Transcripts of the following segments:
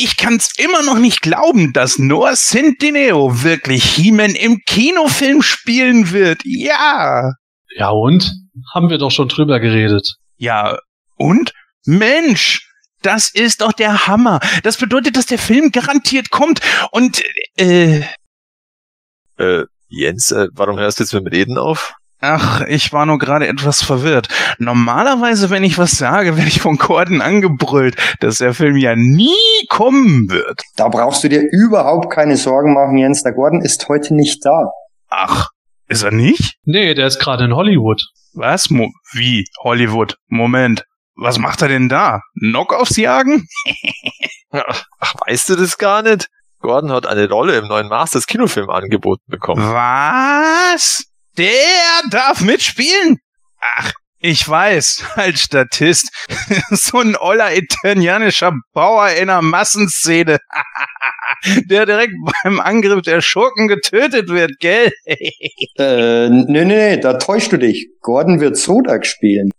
Ich kann's immer noch nicht glauben, dass Noah Centineo wirklich He-Man im Kinofilm spielen wird. Ja. Ja und? Haben wir doch schon drüber geredet. Ja, und? Mensch, das ist doch der Hammer. Das bedeutet, dass der Film garantiert kommt. Und, äh. Äh, Jens, äh, warum hörst du jetzt mit dem Reden auf? Ach, ich war nur gerade etwas verwirrt. Normalerweise, wenn ich was sage, werde ich von Gordon angebrüllt, dass der Film ja nie kommen wird. Da brauchst du dir überhaupt keine Sorgen machen, Jens. Der Gordon ist heute nicht da. Ach, ist er nicht? Nee, der ist gerade in Hollywood. Was? Mo wie? Hollywood? Moment. Was macht er denn da? Knockouts jagen? Ach, weißt du das gar nicht? Gordon hat eine Rolle im neuen Masters Kinofilm angeboten bekommen. Was? Der darf mitspielen? Ach, ich weiß, als Statist. so ein oller italienischer Bauer in einer Massenszene. der direkt beim Angriff der Schurken getötet wird, gell? äh, nee, nee, nee, da täuschst du dich. Gordon wird Sodak spielen.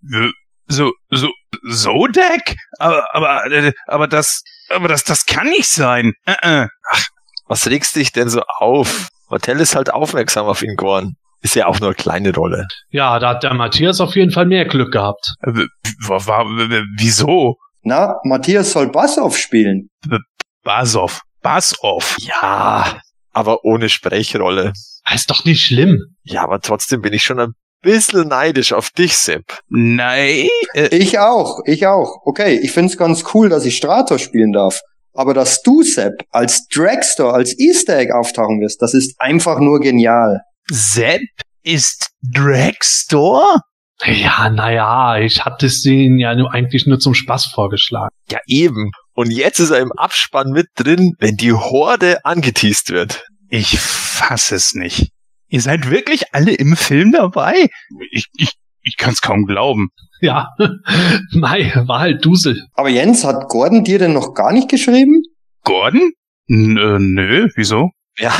So, so, Sodak? Aber, aber, äh, aber das, aber das, das kann nicht sein. Äh, äh. Ach, was regst dich denn so auf? Hotel ist halt aufmerksam auf ihn, Gordon. Ist ja auch nur eine kleine Rolle. Ja, da hat der Matthias auf jeden Fall mehr Glück gehabt. W wieso? Na, Matthias soll Bassoff spielen. B Bassoff. Bassoff. Ja, aber ohne Sprechrolle. Ist doch nicht schlimm. Ja, aber trotzdem bin ich schon ein bisschen neidisch auf dich, Sepp. Nein. Äh ich auch, ich auch. Okay, ich find's ganz cool, dass ich Strator spielen darf. Aber dass du, Sepp, als Dragstore, als Easter Egg auftauchen wirst, das ist einfach nur genial. Sepp ist Dragstore? Ja, naja, ich hatte es ihnen ja nur eigentlich nur zum Spaß vorgeschlagen. Ja, eben. Und jetzt ist er im Abspann mit drin, wenn die Horde angeteased wird. Ich fass es nicht. Ihr seid wirklich alle im Film dabei? Ich, ich, ich kann's kaum glauben. Ja, Mai, war halt Dusel. Aber Jens, hat Gordon dir denn noch gar nicht geschrieben? Gordon? N äh, nö, wieso? Ja,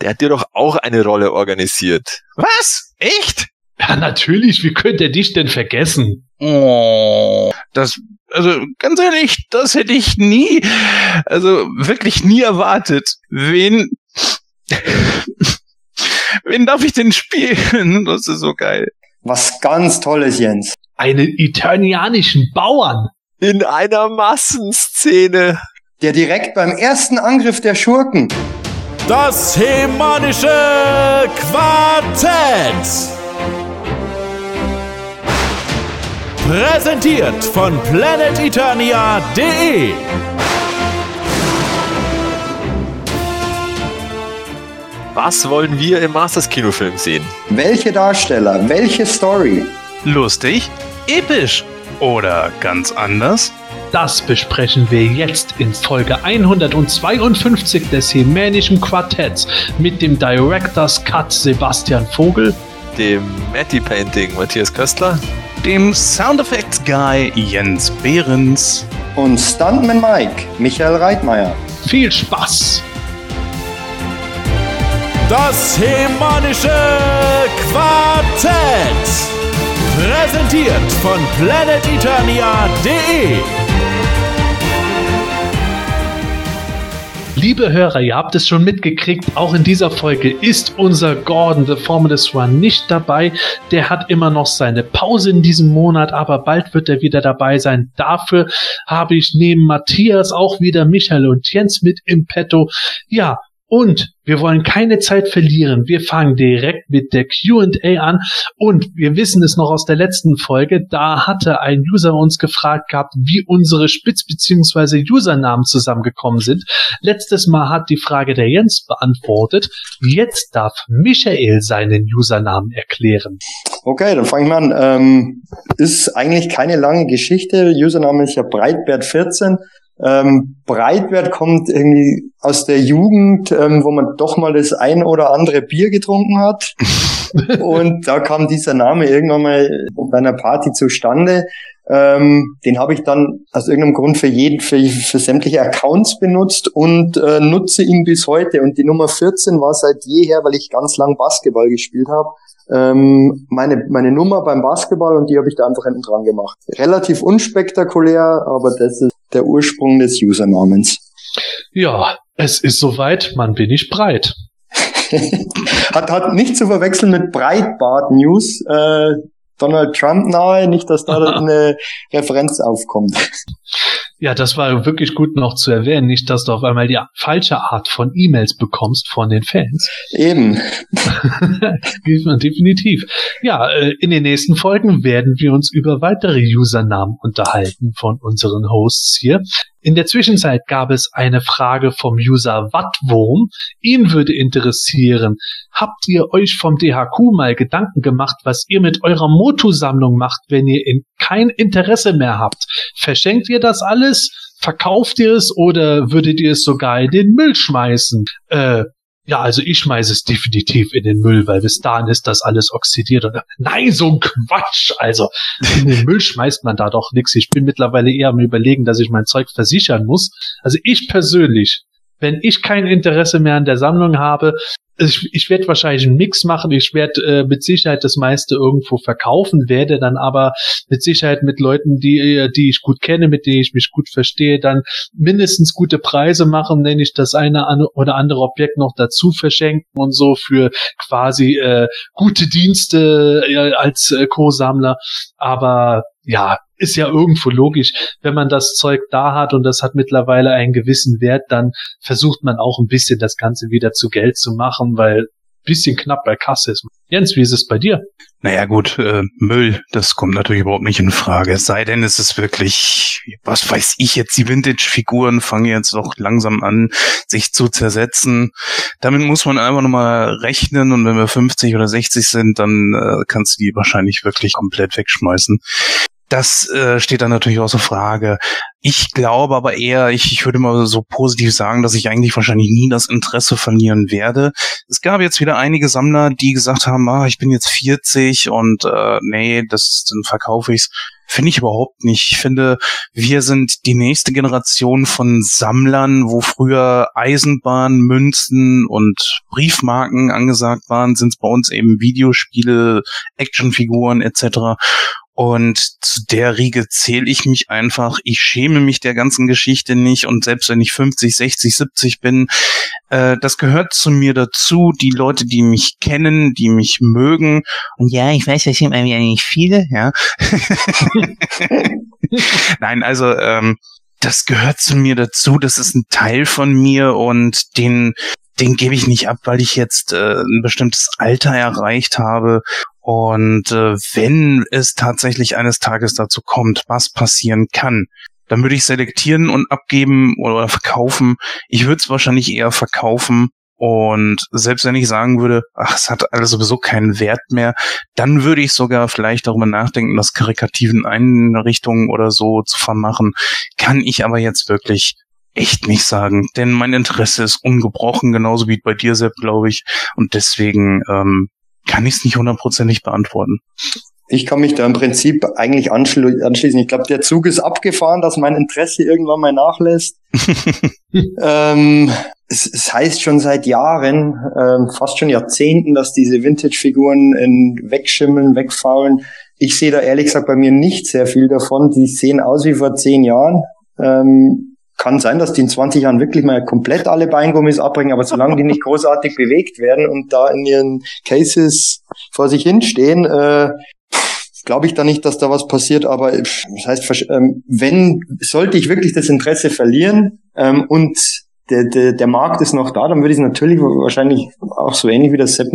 der hat dir doch auch eine Rolle organisiert. Was? Echt? Ja, natürlich. Wie könnte er dich denn vergessen? Oh, das, also ganz ehrlich, das hätte ich nie, also wirklich nie erwartet. Wen, wen darf ich denn spielen? Das ist so geil. Was ganz Tolles, Jens. Einen eternianischen Bauern. In einer Massenszene. Der direkt beim ersten Angriff der Schurken das Hemanische Quartett. Präsentiert von planeteternia.de. Was wollen wir im Masters Kinofilm sehen? Welche Darsteller, welche Story? Lustig, episch oder ganz anders? Das besprechen wir jetzt in Folge 152 des Hemänischen Quartetts mit dem Director's Cut Sebastian Vogel, dem Matty Painting Matthias Köstler, dem Sound Effects Guy Jens Behrens und Stuntman Mike Michael Reitmeier. Viel Spaß! Das Hemanische Quartett. Präsentiert von planeteternia.de Liebe Hörer, ihr habt es schon mitgekriegt, auch in dieser Folge ist unser Gordon, The Formless One, nicht dabei. Der hat immer noch seine Pause in diesem Monat, aber bald wird er wieder dabei sein. Dafür habe ich neben Matthias auch wieder Michael und Jens mit im Petto. Ja, und wir wollen keine Zeit verlieren. Wir fangen direkt mit der QA an. Und wir wissen es noch aus der letzten Folge. Da hatte ein User uns gefragt gehabt, wie unsere Spitz- bzw. Usernamen zusammengekommen sind. Letztes Mal hat die Frage der Jens beantwortet. Jetzt darf Michael seinen Usernamen erklären. Okay, dann fange ich mal an. Ähm, ist eigentlich keine lange Geschichte. Username ist ja Breitbert14. Ähm, Breitwert kommt irgendwie aus der Jugend, ähm, wo man doch mal das ein oder andere Bier getrunken hat. und da kam dieser Name irgendwann mal bei einer Party zustande. Ähm, den habe ich dann aus irgendeinem Grund für jeden, für, für sämtliche Accounts benutzt und äh, nutze ihn bis heute. Und die Nummer 14 war seit jeher, weil ich ganz lang Basketball gespielt habe, ähm, meine, meine Nummer beim Basketball und die habe ich da einfach hinten dran gemacht. Relativ unspektakulär, aber das ist der Ursprung des Usernamens. Ja, es ist soweit, man bin ich breit. hat, hat nicht zu verwechseln mit Breitbart News. Äh, Donald Trump nahe, nicht, dass da eine Referenz aufkommt. Ja, das war wirklich gut noch zu erwähnen, nicht, dass du auf einmal die falsche Art von E-Mails bekommst von den Fans. Eben. Definitiv. Ja, äh, in den nächsten Folgen werden wir uns über weitere Usernamen unterhalten von unseren Hosts hier. In der Zwischenzeit gab es eine Frage vom User Wattwurm. Ihn würde interessieren, habt ihr euch vom DHQ mal Gedanken gemacht, was ihr mit eurer Motu-Sammlung macht, wenn ihr in kein Interesse mehr habt? Verschenkt ihr das alles? Verkauft ihr es oder würdet ihr es sogar in den Müll schmeißen? Äh, ja, also ich schmeiße es definitiv in den Müll, weil bis dahin ist das alles oxidiert. Und nein, so ein Quatsch. Also in den Müll schmeißt man da doch nichts. Ich bin mittlerweile eher am überlegen, dass ich mein Zeug versichern muss. Also ich persönlich, wenn ich kein Interesse mehr an der Sammlung habe, ich, ich werde wahrscheinlich einen Mix machen. Ich werde äh, mit Sicherheit das meiste irgendwo verkaufen, werde dann aber mit Sicherheit mit Leuten, die, äh, die ich gut kenne, mit denen ich mich gut verstehe, dann mindestens gute Preise machen, nenne ich das eine oder andere Objekt noch dazu verschenken und so für quasi äh, gute Dienste äh, als äh, Co-Sammler. Aber ja, ist ja irgendwo logisch, wenn man das Zeug da hat und das hat mittlerweile einen gewissen Wert, dann versucht man auch ein bisschen das Ganze wieder zu Geld zu machen, weil bisschen knapp bei Kasse ist. Jens, wie ist es bei dir? Naja gut, äh, Müll, das kommt natürlich überhaupt nicht in Frage. Es sei denn, es ist wirklich, was weiß ich jetzt, die Vintage-Figuren fangen jetzt doch langsam an, sich zu zersetzen. Damit muss man einfach nochmal rechnen und wenn wir 50 oder 60 sind, dann äh, kannst du die wahrscheinlich wirklich komplett wegschmeißen. Das äh, steht dann natürlich außer Frage. Ich glaube aber eher, ich, ich würde mal so positiv sagen, dass ich eigentlich wahrscheinlich nie das Interesse verlieren werde. Es gab jetzt wieder einige Sammler, die gesagt haben, ah, ich bin jetzt 40 und äh, nee, das dann verkaufe ich's. Finde ich überhaupt nicht. Ich finde, wir sind die nächste Generation von Sammlern, wo früher Eisenbahn, Münzen und Briefmarken angesagt waren, sind es bei uns eben Videospiele, Actionfiguren etc. Und zu der Riege zähle ich mich einfach. Ich schäme mich der ganzen Geschichte nicht. Und selbst wenn ich 50, 60, 70 bin, äh, das gehört zu mir dazu. Die Leute, die mich kennen, die mich mögen. Und ja, ich weiß, das sind eigentlich viele, ja. Nein, also ähm, das gehört zu mir dazu. Das ist ein Teil von mir und den den gebe ich nicht ab, weil ich jetzt äh, ein bestimmtes Alter erreicht habe und äh, wenn es tatsächlich eines Tages dazu kommt, was passieren kann, dann würde ich selektieren und abgeben oder verkaufen. Ich würde es wahrscheinlich eher verkaufen. Und selbst wenn ich sagen würde, ach, es hat alles sowieso keinen Wert mehr, dann würde ich sogar vielleicht darüber nachdenken, das karikativen Einrichtungen oder so zu vermachen. Kann ich aber jetzt wirklich echt nicht sagen, denn mein Interesse ist ungebrochen, genauso wie bei dir, Sepp, glaube ich. Und deswegen ähm, kann ich es nicht hundertprozentig beantworten. Ich kann mich da im Prinzip eigentlich anschli anschließen. Ich glaube, der Zug ist abgefahren, dass mein Interesse irgendwann mal nachlässt. ähm, es, es, heißt schon seit Jahren, ähm, fast schon Jahrzehnten, dass diese Vintage-Figuren wegschimmeln, wegfaulen. Ich sehe da ehrlich gesagt bei mir nicht sehr viel davon. Die sehen aus wie vor zehn Jahren. Ähm, kann sein, dass die in 20 Jahren wirklich mal komplett alle Beingummis abbringen, aber solange die nicht großartig bewegt werden und da in ihren Cases vor sich hinstehen, äh, glaube ich da nicht, dass da was passiert, aber das heißt, ähm, wenn, sollte ich wirklich das Interesse verlieren ähm, und der, der, der Markt ist noch da, dann würde ich es natürlich wahrscheinlich auch so ähnlich wie das Set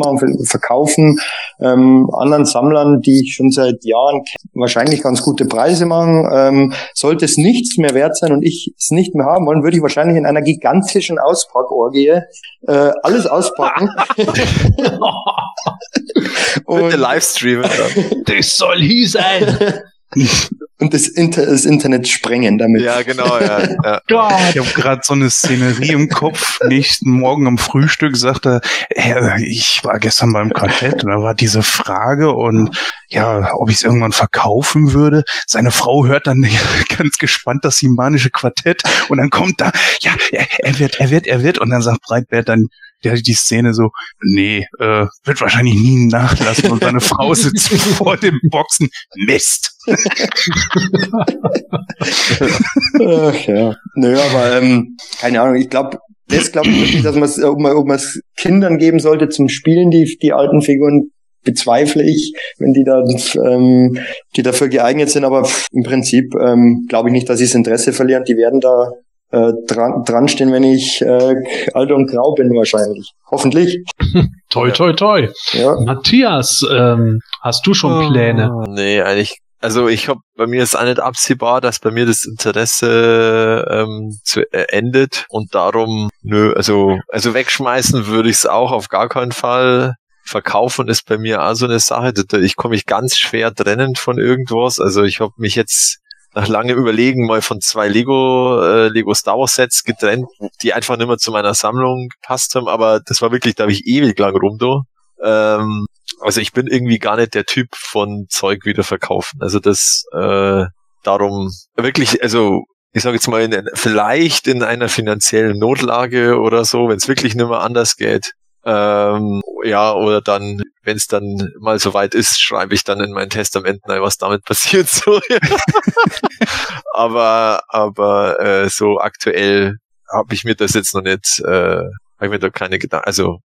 verkaufen, ähm, anderen Sammlern, die ich schon seit Jahren wahrscheinlich ganz gute Preise machen. Ähm, sollte es nichts mehr wert sein und ich es nicht mehr haben wollen, würde ich wahrscheinlich in einer gigantischen Auspackorgie äh, alles auspacken. und Livestreamen dann. Das soll hier sein. und das, Inter das Internet sprengen damit. Ja, genau, ja. ja. Ich habe gerade so eine Szenerie im Kopf. Nächsten Morgen am Frühstück sagte er, ich war gestern beim Quartett und da war diese Frage und ja, ob ich es irgendwann verkaufen würde. Seine Frau hört dann ganz gespannt das simanische Quartett und dann kommt da, ja, er, er wird, er wird, er wird und dann sagt Breitbert dann, der die Szene so, nee, äh, wird wahrscheinlich nie nachlassen und seine Frau sitzt vor dem Boxen. Mist. Ach ja. Nö, aber ähm, keine Ahnung, ich glaube, das glaube ich wirklich, dass man es, ob man es Kindern geben sollte zum Spielen, die, die alten Figuren, bezweifle ich, wenn die da, ähm, die dafür geeignet sind. Aber im Prinzip ähm, glaube ich nicht, dass sie das Interesse verlieren. Die werden da äh, dran, dran stehen, wenn ich äh, alt und grau bin wahrscheinlich. Hoffentlich. toi, toi, toi. Ja. Matthias, ähm, hast du schon Pläne? Oh, nee, eigentlich. Also ich habe bei mir ist auch nicht absehbar, dass bei mir das Interesse ähm, zu, äh, endet und darum nö, also also wegschmeißen würde ich es auch auf gar keinen Fall. Verkaufen ist bei mir auch so eine Sache. Ich komme mich ganz schwer trennen von irgendwas. Also ich habe mich jetzt nach langem Überlegen mal von zwei Lego äh, Lego Star Wars Sets getrennt, die einfach nicht mehr zu meiner Sammlung gepasst haben. Aber das war wirklich, da habe ich ewig lang rum da. Ähm, also ich bin irgendwie gar nicht der Typ von Zeug wieder verkaufen. Also das äh, darum wirklich, also ich sage jetzt mal, in, vielleicht in einer finanziellen Notlage oder so, wenn es wirklich nicht mehr anders geht. Ähm, ja, oder dann, wenn es dann mal soweit ist, schreibe ich dann in mein Testament rein, was damit passiert. So. aber aber äh, so aktuell habe ich mir das jetzt noch nicht, äh, habe ich mir da keine Gedanken, also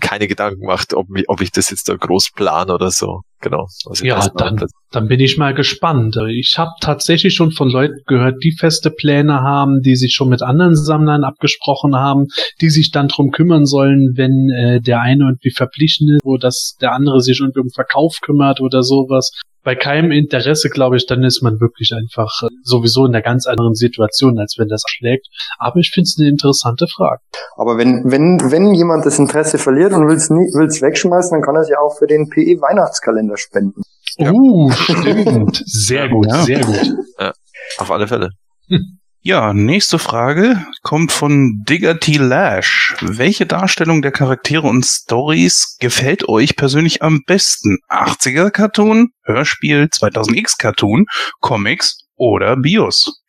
keine Gedanken gemacht, ob, ob ich das jetzt da groß plan oder so. Genau. Also Ja, dann, dann bin ich mal gespannt. Ich habe tatsächlich schon von Leuten gehört, die feste Pläne haben, die sich schon mit anderen Sammlern abgesprochen haben, die sich dann drum kümmern sollen, wenn äh, der eine irgendwie verpflichtet ist, wo das der andere sich irgendwie um Verkauf kümmert oder sowas. Bei keinem Interesse, glaube ich, dann ist man wirklich einfach äh, sowieso in einer ganz anderen Situation, als wenn das schlägt. Aber ich finde es eine interessante Frage. Aber wenn, wenn, wenn jemand das Interesse verliert und will es will's wegschmeißen, dann kann er es ja auch für den PE Weihnachtskalender spenden. Ja. Uh, stimmt. Sehr gut, Ja. sehr gut. Auf alle Fälle. Ja, nächste Frage kommt von Digger T. Lash. Welche Darstellung der Charaktere und Stories gefällt euch persönlich am besten? 80er Cartoon, Hörspiel, 2000X Cartoon, Comics oder Bios?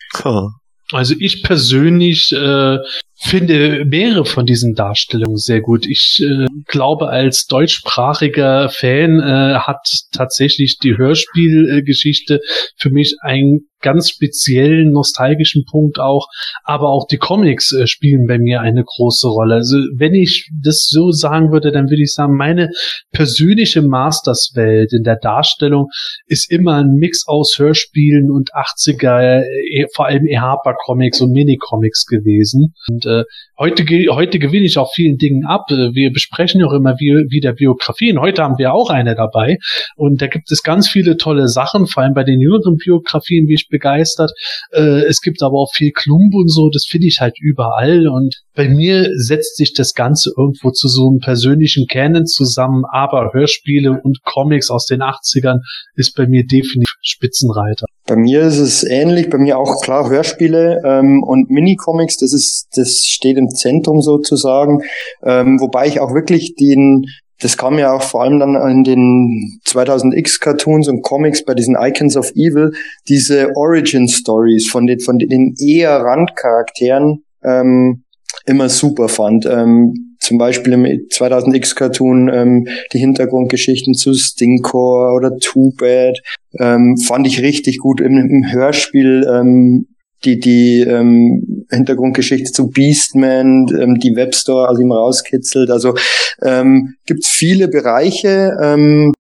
Also ich persönlich äh, finde mehrere von diesen Darstellungen sehr gut. Ich äh, glaube, als deutschsprachiger Fan äh, hat tatsächlich die Hörspielgeschichte für mich einen ganz speziellen nostalgischen Punkt auch, aber auch die Comics äh, spielen bei mir eine große Rolle. Also wenn ich das so sagen würde, dann würde ich sagen, meine persönliche Masters-Welt in der Darstellung ist immer ein Mix aus Hörspielen und 80er, äh, vor allem EHPA-Comics und Mini-Comics gewesen. Und äh, heute, heute gewinne ich auch vielen Dingen ab. Äh, Wir besprechen ja auch immer wie, wieder Biografien. Heute haben wir auch eine dabei. Und da gibt es ganz viele tolle Sachen, vor allem bei den jüngeren Biografien, wie ich begeistert. Äh, es gibt aber auch viel Klump und so, das finde ich halt überall. Und bei mir setzt sich das Ganze irgendwo zu so einem persönlichen Canon zusammen, aber Hörspiele und Comics aus den 80ern ist bei mir definitiv Spitzenreiter. Bei mir ist es ähnlich, bei mir auch klar Hörspiele ähm, und Minicomics, das ist, das steht im Zentrum sozusagen, ähm, wobei ich auch wirklich den, das kam ja auch vor allem dann in den 2000X Cartoons und Comics bei diesen Icons of Evil, diese Origin Stories von den, von den eher Randcharakteren ähm, immer super fand. Ähm, zum Beispiel im 2000X Cartoon ähm, die Hintergrundgeschichten zu Stinkor oder Too Bad ähm, fand ich richtig gut im, im Hörspiel ähm, die die ähm, Hintergrundgeschichte zu Beastman, ähm, die Webstore, also immer rauskitzelt. Also ähm, gibt viele Bereiche, ähm,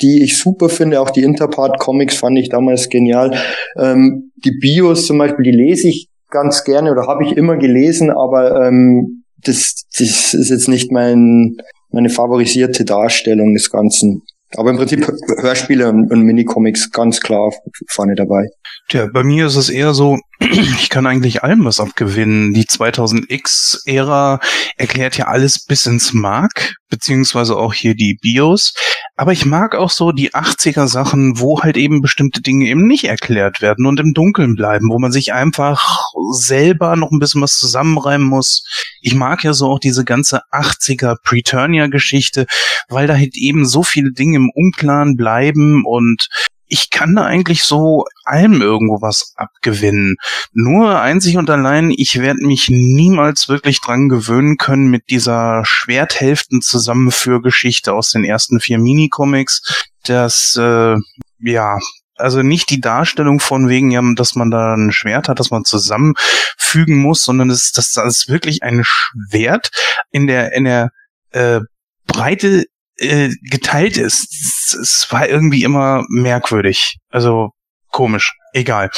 die ich super finde. Auch die Interpart Comics fand ich damals genial. Ähm, die Bios zum Beispiel, die lese ich ganz gerne oder habe ich immer gelesen, aber ähm, das, das ist jetzt nicht mein meine favorisierte Darstellung des Ganzen. Aber im Prinzip Hörspiele und Minicomics ganz klar vorne dabei. Tja, bei mir ist es eher so, ich kann eigentlich allem was abgewinnen. Die 2000X-Ära erklärt ja alles bis ins Mark, beziehungsweise auch hier die Bios. Aber ich mag auch so die 80er-Sachen, wo halt eben bestimmte Dinge eben nicht erklärt werden und im Dunkeln bleiben, wo man sich einfach selber noch ein bisschen was zusammenreimen muss. Ich mag ja so auch diese ganze 80er Preturnia-Geschichte, weil da halt eben so viele Dinge im Unklaren bleiben und ich kann da eigentlich so allem irgendwo was abgewinnen. Nur einzig und allein, ich werde mich niemals wirklich dran gewöhnen können mit dieser Schwerthälften-Zusammenführgeschichte aus den ersten vier Minicomics. Das, äh, ja, also nicht die Darstellung von wegen, ja, dass man da ein Schwert hat, das man zusammenfügen muss, sondern das, das, das ist wirklich ein Schwert in der, in der äh, Breite äh, geteilt ist. Es, war irgendwie immer merkwürdig. Also komisch. Egal.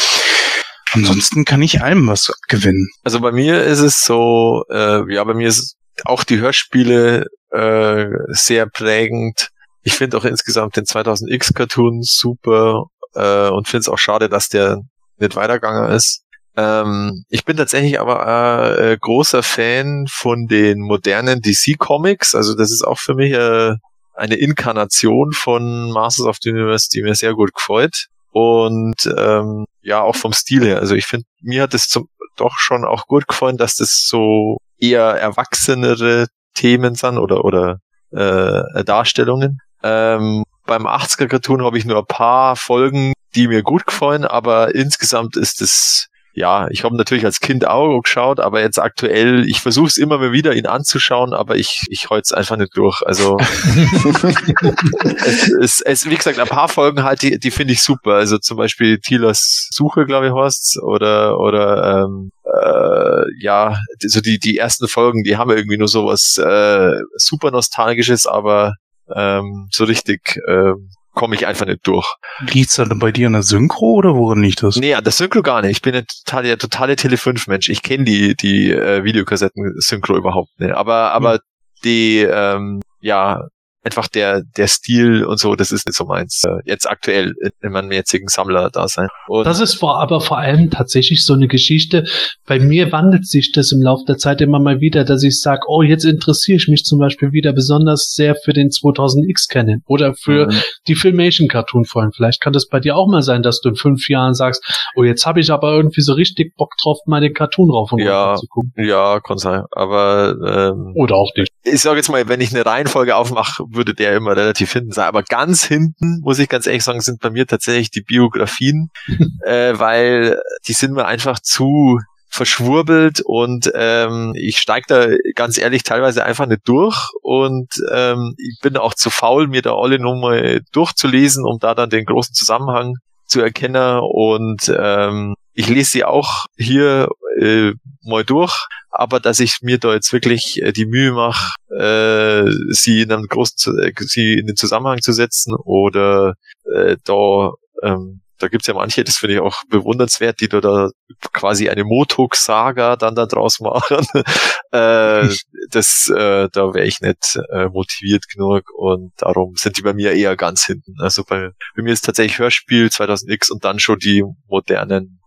Ansonsten kann ich allem was gewinnen. Also bei mir ist es so, äh, ja, bei mir ist auch die Hörspiele äh, sehr prägend. Ich finde auch insgesamt den 2000X Cartoon super äh, und finde es auch schade, dass der nicht weitergegangen ist. Ähm, ich bin tatsächlich aber äh, großer Fan von den modernen DC Comics. Also das ist auch für mich äh, eine Inkarnation von Masters of the Universe, die mir sehr gut gefällt. Und ähm, ja, auch vom Stil her. Also ich finde, mir hat es doch schon auch gut gefallen, dass das so eher erwachsenere Themen sind oder oder äh, Darstellungen. Ähm, beim 80er Cartoon habe ich nur ein paar Folgen, die mir gut gefallen, aber insgesamt ist es ja, ich habe natürlich als Kind auch geschaut, aber jetzt aktuell, ich versuche es immer mal wieder, ihn anzuschauen, aber ich, ich es einfach nicht durch. Also es, es, es, wie gesagt, ein paar Folgen halt, die, die finde ich super. Also zum Beispiel Tilas Suche, glaube ich, Horst, oder oder ähm, äh, ja, so die, die ersten Folgen, die haben irgendwie nur sowas äh, super Nostalgisches, aber ähm, so richtig ähm, komme ich einfach nicht durch. Liegt's dann bei dir an der Synchro oder woran liegt das? Nee, an der Synchro gar nicht. Ich bin ein total, der totale Tele5-Mensch. Ich kenne die, die äh, Videokassetten-Synchro überhaupt nicht. Aber, aber hm. die, ähm, ja, einfach der, der Stil und so, das ist nicht so meins. Äh, jetzt aktuell in meinem jetzigen Sammler da sein. das ist vor, aber vor allem tatsächlich so eine Geschichte. Bei mir wandelt sich das im Laufe der Zeit immer mal wieder, dass ich sage, oh, jetzt interessiere ich mich zum Beispiel wieder besonders sehr für den 2000X kennen oder für mhm. die Filmation Cartoon Folgen. Vielleicht kann das bei dir auch mal sein, dass du in fünf Jahren sagst, oh, jetzt habe ich aber irgendwie so richtig Bock drauf, mal den Cartoon rauf und ja, zu gucken. Ja, kann sein. Aber ähm, oder auch nicht. Ich sage jetzt mal, wenn ich eine Reihenfolge aufmache, würde der immer relativ hinten sein. Aber ganz hinten, muss ich ganz ehrlich sagen, sind bei mir tatsächlich die Biografien, äh, weil die sind mir einfach zu verschwurbelt und ähm, ich steige da ganz ehrlich teilweise einfach nicht durch und ähm, ich bin auch zu faul, mir da alle nochmal durchzulesen, um da dann den großen Zusammenhang zu erkennen und ähm, ich lese sie auch hier äh, mal durch, aber dass ich mir da jetzt wirklich äh, die Mühe mache, äh, sie in einem großen, äh, sie in den Zusammenhang zu setzen oder äh, da ähm, da gibt's ja manche, das finde ich auch bewundernswert, die da, da quasi eine Motok-Saga dann da draus machen. äh, das, äh, da wäre ich nicht äh, motiviert genug und darum sind die bei mir eher ganz hinten. Also bei, bei mir ist tatsächlich Hörspiel 2000X und dann schon die modernen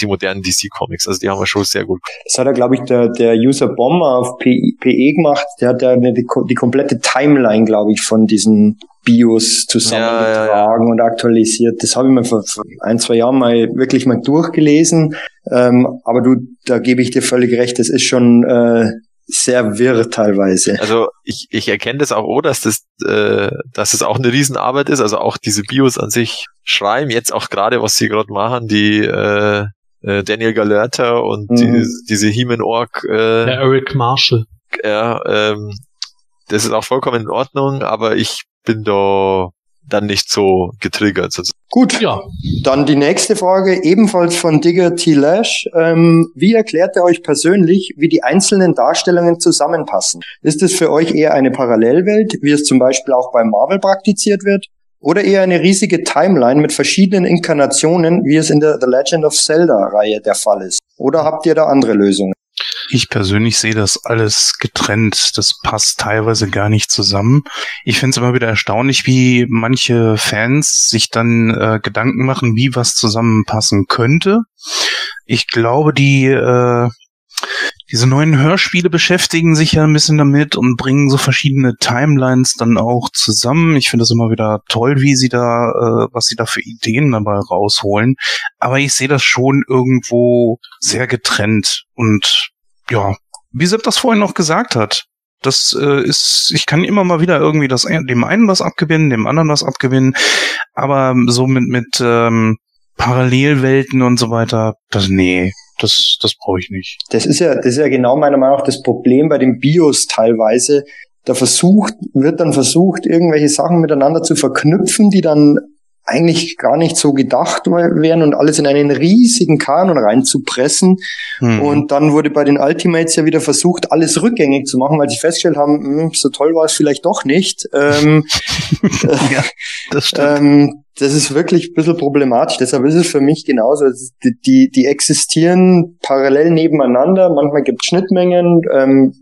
die modernen DC-Comics. Also die haben wir schon sehr gut. Das hat er, glaube ich, der, der User Bomber auf PE gemacht. Der hat ja die, die komplette Timeline, glaube ich, von diesen Bios zusammengetragen ja, ja, ja. und aktualisiert. Das habe ich mir vor, vor, ein, zwei Jahren mal wirklich mal durchgelesen. Ähm, aber du, da gebe ich dir völlig recht, das ist schon äh, sehr wirr teilweise. Also ich, ich erkenne das auch, oh, dass das, äh, dass es auch eine Riesenarbeit ist. Also auch diese Bios an sich schreiben, jetzt auch gerade, was sie gerade machen, die äh, äh, Daniel Galerta und mhm. die, diese Heman Org. Äh, Der Eric Marshall. Ja, ähm, das ist auch vollkommen in Ordnung, aber ich bin da dann nicht so getriggert. Gut, ja. Dann die nächste Frage, ebenfalls von Digger T. Lash. Ähm, wie erklärt ihr euch persönlich, wie die einzelnen Darstellungen zusammenpassen? Ist es für euch eher eine Parallelwelt, wie es zum Beispiel auch bei Marvel praktiziert wird? Oder eher eine riesige Timeline mit verschiedenen Inkarnationen, wie es in der The Legend of Zelda-Reihe der Fall ist? Oder habt ihr da andere Lösungen? Ich persönlich sehe das alles getrennt. Das passt teilweise gar nicht zusammen. Ich finde es immer wieder erstaunlich, wie manche Fans sich dann äh, Gedanken machen, wie was zusammenpassen könnte. Ich glaube, die äh, diese neuen Hörspiele beschäftigen sich ja ein bisschen damit und bringen so verschiedene Timelines dann auch zusammen. Ich finde das immer wieder toll, wie sie da, äh, was sie da für Ideen dabei rausholen. Aber ich sehe das schon irgendwo sehr getrennt und ja, wie Sepp das vorhin noch gesagt hat, das äh, ist, ich kann immer mal wieder irgendwie das dem einen was abgewinnen, dem anderen was abgewinnen, Aber so mit, mit ähm, Parallelwelten und so weiter, das nee, das, das brauche ich nicht. Das ist ja, das ist ja genau meiner Meinung nach das Problem bei den Bios teilweise. Da versucht, wird dann versucht, irgendwelche Sachen miteinander zu verknüpfen, die dann eigentlich gar nicht so gedacht wären und alles in einen riesigen Kanon reinzupressen. Mhm. Und dann wurde bei den Ultimates ja wieder versucht, alles rückgängig zu machen, weil sie festgestellt haben, mh, hm, so toll war es vielleicht doch nicht. Ähm, ja, das stimmt. Ähm, das ist wirklich ein bisschen problematisch. Deshalb ist es für mich genauso. Die, die, die existieren parallel nebeneinander. Manchmal gibt es Schnittmengen. Ähm,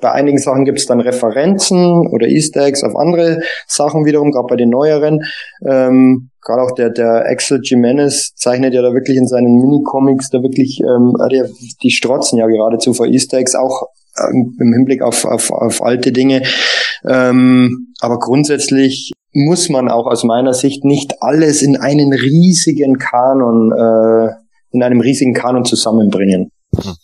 bei einigen Sachen gibt es dann Referenzen oder Easter Eggs auf andere Sachen wiederum, gerade bei den neueren. Ähm, gerade auch der, der Axel Jimenez zeichnet ja da wirklich in seinen Mini-Comics da wirklich, ähm, die, strotzen ja geradezu vor Easter Eggs, auch ähm, im Hinblick auf, auf, auf alte Dinge. Ähm, aber grundsätzlich muss man auch aus meiner Sicht nicht alles in einen riesigen Kanon, äh, in einem riesigen Kanon zusammenbringen. Hm.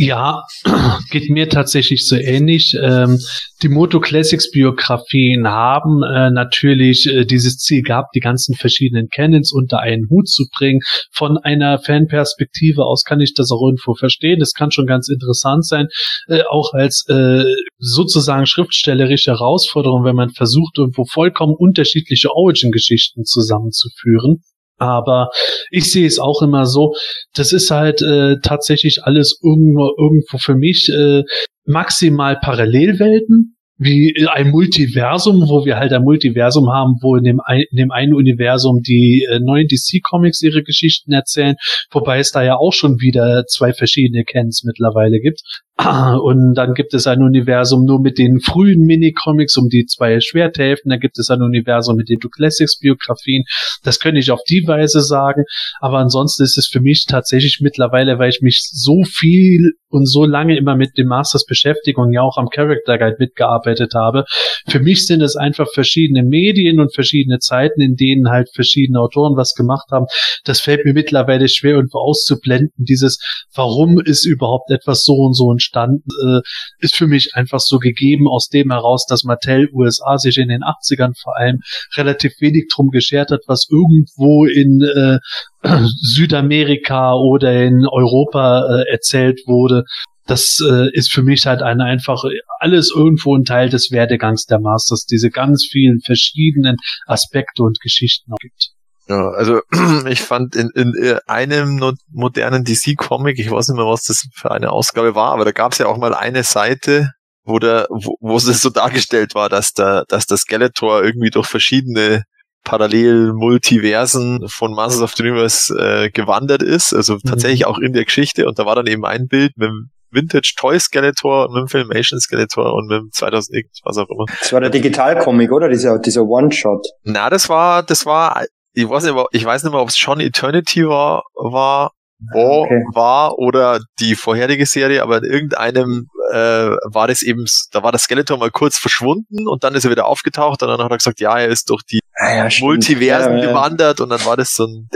Ja, geht mir tatsächlich so ähnlich. Ähm, die Moto Classics Biografien haben äh, natürlich äh, dieses Ziel gehabt, die ganzen verschiedenen Canons unter einen Hut zu bringen. Von einer Fanperspektive aus kann ich das auch irgendwo verstehen. Das kann schon ganz interessant sein, äh, auch als äh, sozusagen schriftstellerische Herausforderung, wenn man versucht, irgendwo vollkommen unterschiedliche Origin-Geschichten zusammenzuführen. Aber ich sehe es auch immer so, das ist halt äh, tatsächlich alles irgendwo, irgendwo für mich äh, maximal Parallelwelten, wie ein Multiversum, wo wir halt ein Multiversum haben, wo in dem, ein, in dem einen Universum die äh, neuen DC-Comics ihre Geschichten erzählen, wobei es da ja auch schon wieder zwei verschiedene Cans mittlerweile gibt. Und dann gibt es ein Universum nur mit den frühen Minicomics um die zwei Schwerthälften. Da gibt es ein Universum mit den Du Classics Biografien. Das könnte ich auf die Weise sagen. Aber ansonsten ist es für mich tatsächlich mittlerweile, weil ich mich so viel und so lange immer mit dem Masters beschäftige und ja auch am Character Guide mitgearbeitet habe. Für mich sind es einfach verschiedene Medien und verschiedene Zeiten, in denen halt verschiedene Autoren was gemacht haben. Das fällt mir mittlerweile schwer irgendwo auszublenden. Dieses, warum ist überhaupt etwas so und so entstanden, äh, ist für mich einfach so gegeben aus dem heraus, dass Mattel USA sich in den 80ern vor allem relativ wenig drum geschert hat, was irgendwo in äh, Südamerika oder in Europa äh, erzählt wurde. Das äh, ist für mich halt ein einfach alles irgendwo ein Teil des Werdegangs der Masters, diese ganz vielen verschiedenen Aspekte und Geschichten gibt. Ja, also ich fand in, in einem modernen DC-Comic, ich weiß nicht mehr, was das für eine Ausgabe war, aber da gab es ja auch mal eine Seite, wo der, wo, wo es so dargestellt war, dass der, dass das Skeletor irgendwie durch verschiedene Parallel-Multiversen von Masters of the Universe äh, gewandert ist, also mhm. tatsächlich auch in der Geschichte. Und da war dann eben ein Bild mit Vintage Toy Skeletor, mit dem Filmation Skeletor und mit dem 2000X, was auch immer. Das war der Digital-Comic, oder? Dieser, dieser One-Shot. Na, das war, das war, ich weiß nicht, ich weiß nicht mehr, ob es schon Eternity war, war war, okay. war oder die vorherige Serie, aber in irgendeinem äh, war das eben, da war das Skeletor mal kurz verschwunden und dann ist er wieder aufgetaucht und dann hat er gesagt, ja, er ist durch die ah, ja, Multiversen ja, gewandert und dann war das so ein,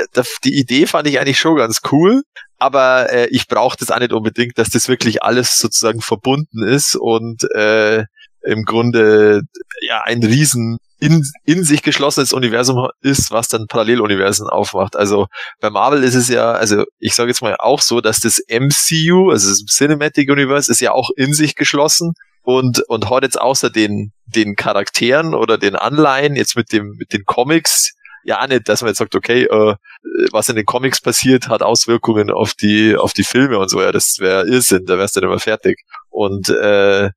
die Idee fand ich eigentlich schon ganz cool, aber äh, ich brauche das auch nicht unbedingt, dass das wirklich alles sozusagen verbunden ist und äh, im Grunde ja ein riesen in, in sich geschlossenes Universum ist, was dann Paralleluniversen aufmacht. Also bei Marvel ist es ja, also ich sage jetzt mal auch so, dass das MCU, also das Cinematic Universe, ist ja auch in sich geschlossen und und hat jetzt außer den den Charakteren oder den Anleihen jetzt mit dem mit den Comics ja nicht, dass man jetzt sagt, okay, äh, was in den Comics passiert, hat Auswirkungen auf die auf die Filme und so. Ja, das wäre Irrsinn, da wärst du dann immer fertig. Und äh,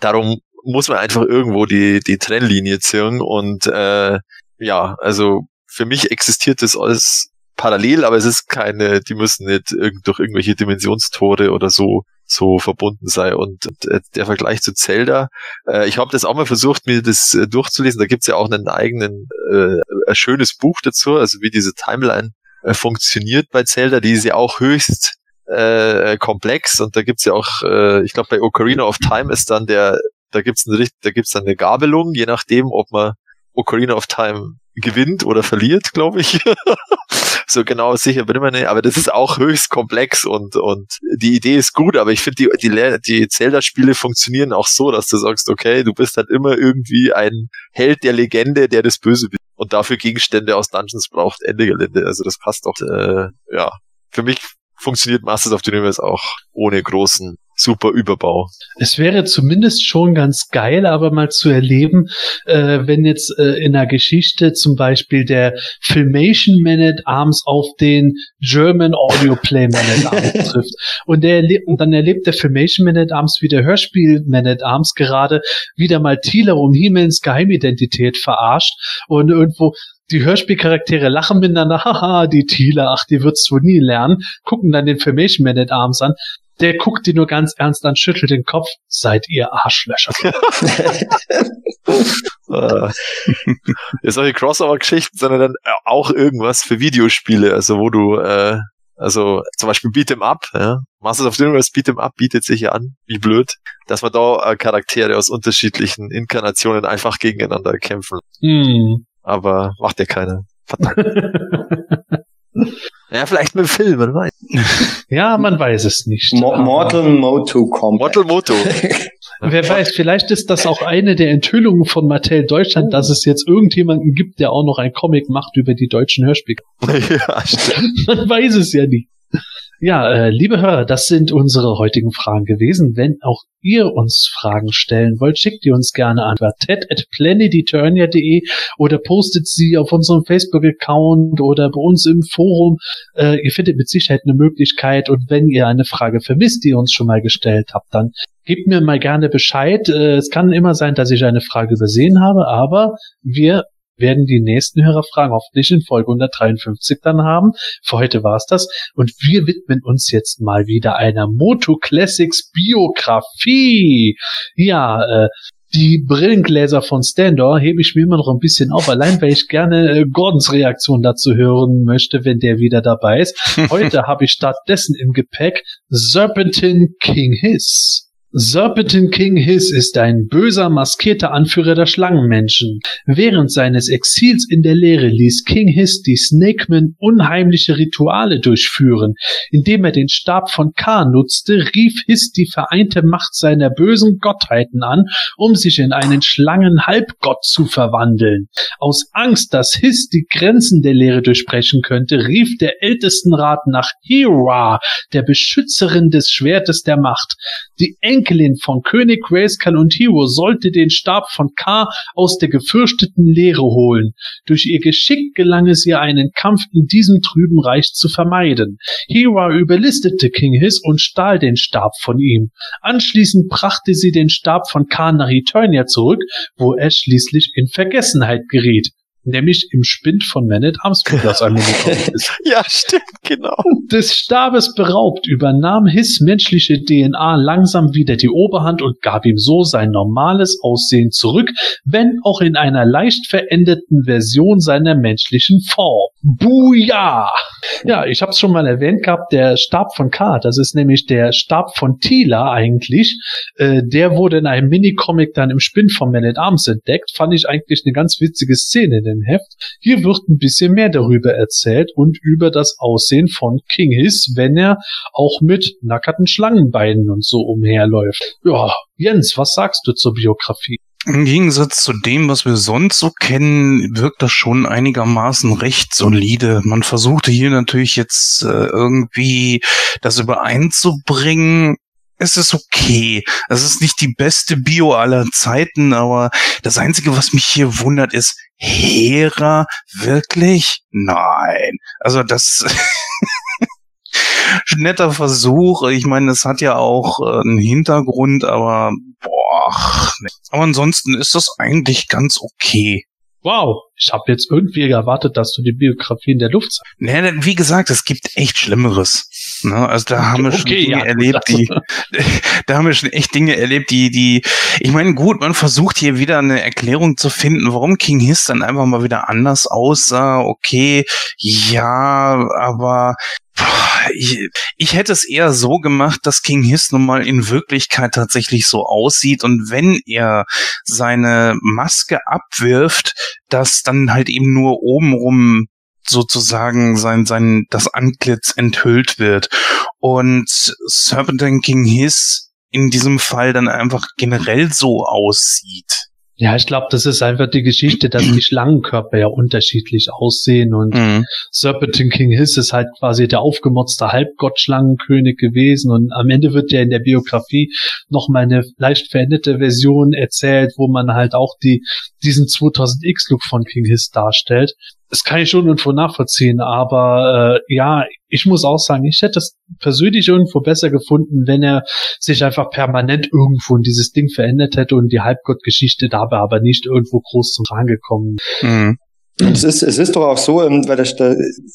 darum muss man einfach irgendwo die, die Trennlinie ziehen und äh, ja, also für mich existiert das alles parallel, aber es ist keine, die müssen nicht irgend, durch irgendwelche Dimensionstore oder so so verbunden sein. Und äh, der Vergleich zu Zelda, äh, ich habe das auch mal versucht, mir das äh, durchzulesen. Da gibt's ja auch einen eigenen, äh, ein schönes Buch dazu, also wie diese Timeline äh, funktioniert bei Zelda. Die ist ja auch höchst äh, komplex und da gibt's ja auch, äh, ich glaube bei Ocarina of Time ist dann der da gibt's eine, da gibt's dann eine Gabelung, je nachdem, ob man Ocarina of Time gewinnt oder verliert, glaube ich. so genau sicher bin ich mir nicht, aber das ist auch höchst komplex und, und die Idee ist gut, aber ich finde, die, die, die Zelda-Spiele funktionieren auch so, dass du sagst, okay, du bist halt immer irgendwie ein Held der Legende, der das Böse will und dafür Gegenstände aus Dungeons braucht, Ende Gelände. Also das passt doch, äh, ja. Für mich funktioniert Masters of the Universe auch ohne großen super Überbau. Es wäre zumindest schon ganz geil, aber mal zu erleben, äh, wenn jetzt äh, in der Geschichte zum Beispiel der Filmation Man at Arms auf den German Audio Play Man at Arms trifft. Und, der erlebt, und dann erlebt der Filmation Man at Arms wie der Hörspiel Man at Arms gerade wieder mal Thieler um He-Mans Geheimidentität verarscht und irgendwo die Hörspielcharaktere lachen miteinander, haha, die Thieler, ach, die wird's wohl nie lernen, gucken dann den Filmation Man at Arms an, der guckt die nur ganz ernst an, schüttelt den Kopf. Seid ihr Arschlöcher. Äh, ja, solche Crossover-Geschichten, sondern dann auch irgendwas für Videospiele, also wo du, äh, also zum Beispiel Beat'em Up, ja. Masters of the Universe Beat'em Up bietet sich ja an, wie blöd, dass man da äh, Charaktere aus unterschiedlichen Inkarnationen einfach gegeneinander kämpfen. Hm. Aber macht ja keiner. Verdammt. ja, vielleicht mit dem Film, man weiß. Ja, man weiß es nicht. Mo Mortal Moto Combat. Mortal Moto. Wer weiß, vielleicht ist das auch eine der Enthüllungen von Mattel Deutschland, dass es jetzt irgendjemanden gibt, der auch noch ein Comic macht über die deutschen Hörspiele. ja, stimmt. Man weiß es ja nie. Ja, äh, liebe Hörer, das sind unsere heutigen Fragen gewesen. Wenn auch ihr uns Fragen stellen wollt, schickt ihr uns gerne an ted@planeteturnia.de oder postet sie auf unserem Facebook-Account oder bei uns im Forum. Äh, ihr findet mit Sicherheit eine Möglichkeit und wenn ihr eine Frage vermisst, die ihr uns schon mal gestellt habt, dann gebt mir mal gerne Bescheid. Äh, es kann immer sein, dass ich eine Frage übersehen habe, aber wir werden die nächsten Hörerfragen hoffentlich in Folge 153 dann haben. Für heute war's das. Und wir widmen uns jetzt mal wieder einer Moto Classics Biografie. Ja, äh, die Brillengläser von Standor hebe ich mir immer noch ein bisschen auf, allein weil ich gerne äh, Gordons Reaktion dazu hören möchte, wenn der wieder dabei ist. Heute habe ich stattdessen im Gepäck Serpentine King Hiss. Serpentine King Hiss ist ein böser, maskierter Anführer der Schlangenmenschen. Während seines Exils in der Leere ließ King Hiss die Snakemen unheimliche Rituale durchführen. Indem er den Stab von K nutzte, rief Hiss die vereinte Macht seiner bösen Gottheiten an, um sich in einen Schlangenhalbgott zu verwandeln. Aus Angst, dass Hiss die Grenzen der Leere durchbrechen könnte, rief der Ältestenrat nach Hira, der Beschützerin des Schwertes der Macht. Die Enkelin von König Grayskull und Hero sollte den Stab von K aus der gefürchteten Leere holen. Durch ihr Geschick gelang es ihr, einen Kampf in diesem trüben Reich zu vermeiden. Hera überlistete King Hiss und stahl den Stab von ihm. Anschließend brachte sie den Stab von K nach Eternia zurück, wo er schließlich in Vergessenheit geriet. Nämlich im Spind von Man at Arms aus einem ist. Ja, stimmt, genau. Des Stabes beraubt, übernahm Hiss menschliche DNA langsam wieder die Oberhand und gab ihm so sein normales Aussehen zurück, wenn auch in einer leicht veränderten Version seiner menschlichen Form. Buja! Ja, ich habe es schon mal erwähnt gehabt, der Stab von K, das ist nämlich der Stab von Tila eigentlich. Äh, der wurde in einem Minicomic dann im Spinn von Man at Arms entdeckt. Fand ich eigentlich eine ganz witzige Szene in dem Heft. Hier wird ein bisschen mehr darüber erzählt und über das Aussehen von King Hiss, wenn er auch mit nackerten Schlangenbeinen und so umherläuft. Ja, Jens, was sagst du zur Biografie? Im Gegensatz zu dem, was wir sonst so kennen, wirkt das schon einigermaßen recht solide. Man versuchte hier natürlich jetzt äh, irgendwie das übereinzubringen. Es ist okay. Es ist nicht die beste Bio aller Zeiten, aber das Einzige, was mich hier wundert, ist, Hera? Wirklich? Nein. Also das netter Versuch. Ich meine, es hat ja auch äh, einen Hintergrund, aber boah. Aber ansonsten ist das eigentlich ganz okay. Wow, ich habe jetzt irgendwie erwartet, dass du die Biografie in der Luft sagst. Nee, wie gesagt, es gibt echt Schlimmeres. Ne? Also da haben wir schon Okay, Dinge ja, erlebt, die, da haben wir schon echt Dinge erlebt, die, die, ich meine, gut, man versucht hier wieder eine Erklärung zu finden, warum King Hiss dann einfach mal wieder anders aussah. Okay, ja, aber ich, ich hätte es eher so gemacht, dass King Hiss nun mal in Wirklichkeit tatsächlich so aussieht und wenn er seine Maske abwirft, dass dann halt eben nur obenrum sozusagen sein, sein, das Antlitz enthüllt wird. Und Serpentine King Hiss in diesem Fall dann einfach generell so aussieht. Ja, ich glaube, das ist einfach die Geschichte, dass die Schlangenkörper ja unterschiedlich aussehen und Mhm. Serpentine King Hiss ist halt quasi der aufgemotzte Halbgott-Schlangenkönig gewesen und am Ende wird ja in der Biografie noch mal eine leicht veränderte Version erzählt, wo man halt auch die, diesen 2000X-Look von King Hiss darstellt. Das kann ich schon irgendwo nachvollziehen, aber äh, ja, ich muss auch sagen, ich hätte es persönlich irgendwo besser gefunden, wenn er sich einfach permanent irgendwo in dieses Ding verändert hätte und die Halbgott-Geschichte dabei aber nicht irgendwo groß zum Tragen gekommen. Mhm. Es ist, es ist doch auch so, ähm, weil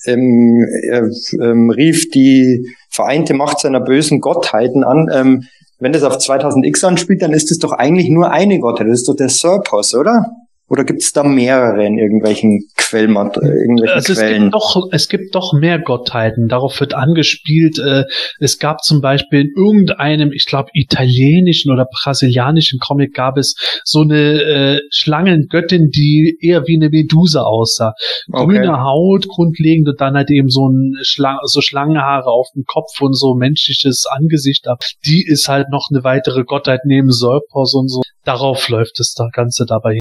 ähm, er ähm, rief die vereinte Macht seiner bösen Gottheiten an. Ähm, wenn das auf 2000X anspielt, dann ist es doch eigentlich nur eine Gottheit. Das ist doch der Serpos, oder? Oder gibt es da mehrere in irgendwelchen Quellmat äh, irgendwelchen Also es Quellen? gibt doch, es gibt doch mehr Gottheiten. Darauf wird angespielt. Äh, es gab zum Beispiel in irgendeinem, ich glaube, italienischen oder brasilianischen Comic gab es so eine äh, Schlangengöttin, die eher wie eine Medusa aussah. Okay. Grüne Haut grundlegend und dann halt eben so ein Schlang so Schlangenhaare auf dem Kopf und so menschliches Angesicht ab. Die ist halt noch eine weitere Gottheit neben Serpos und so. Darauf läuft das da Ganze dabei.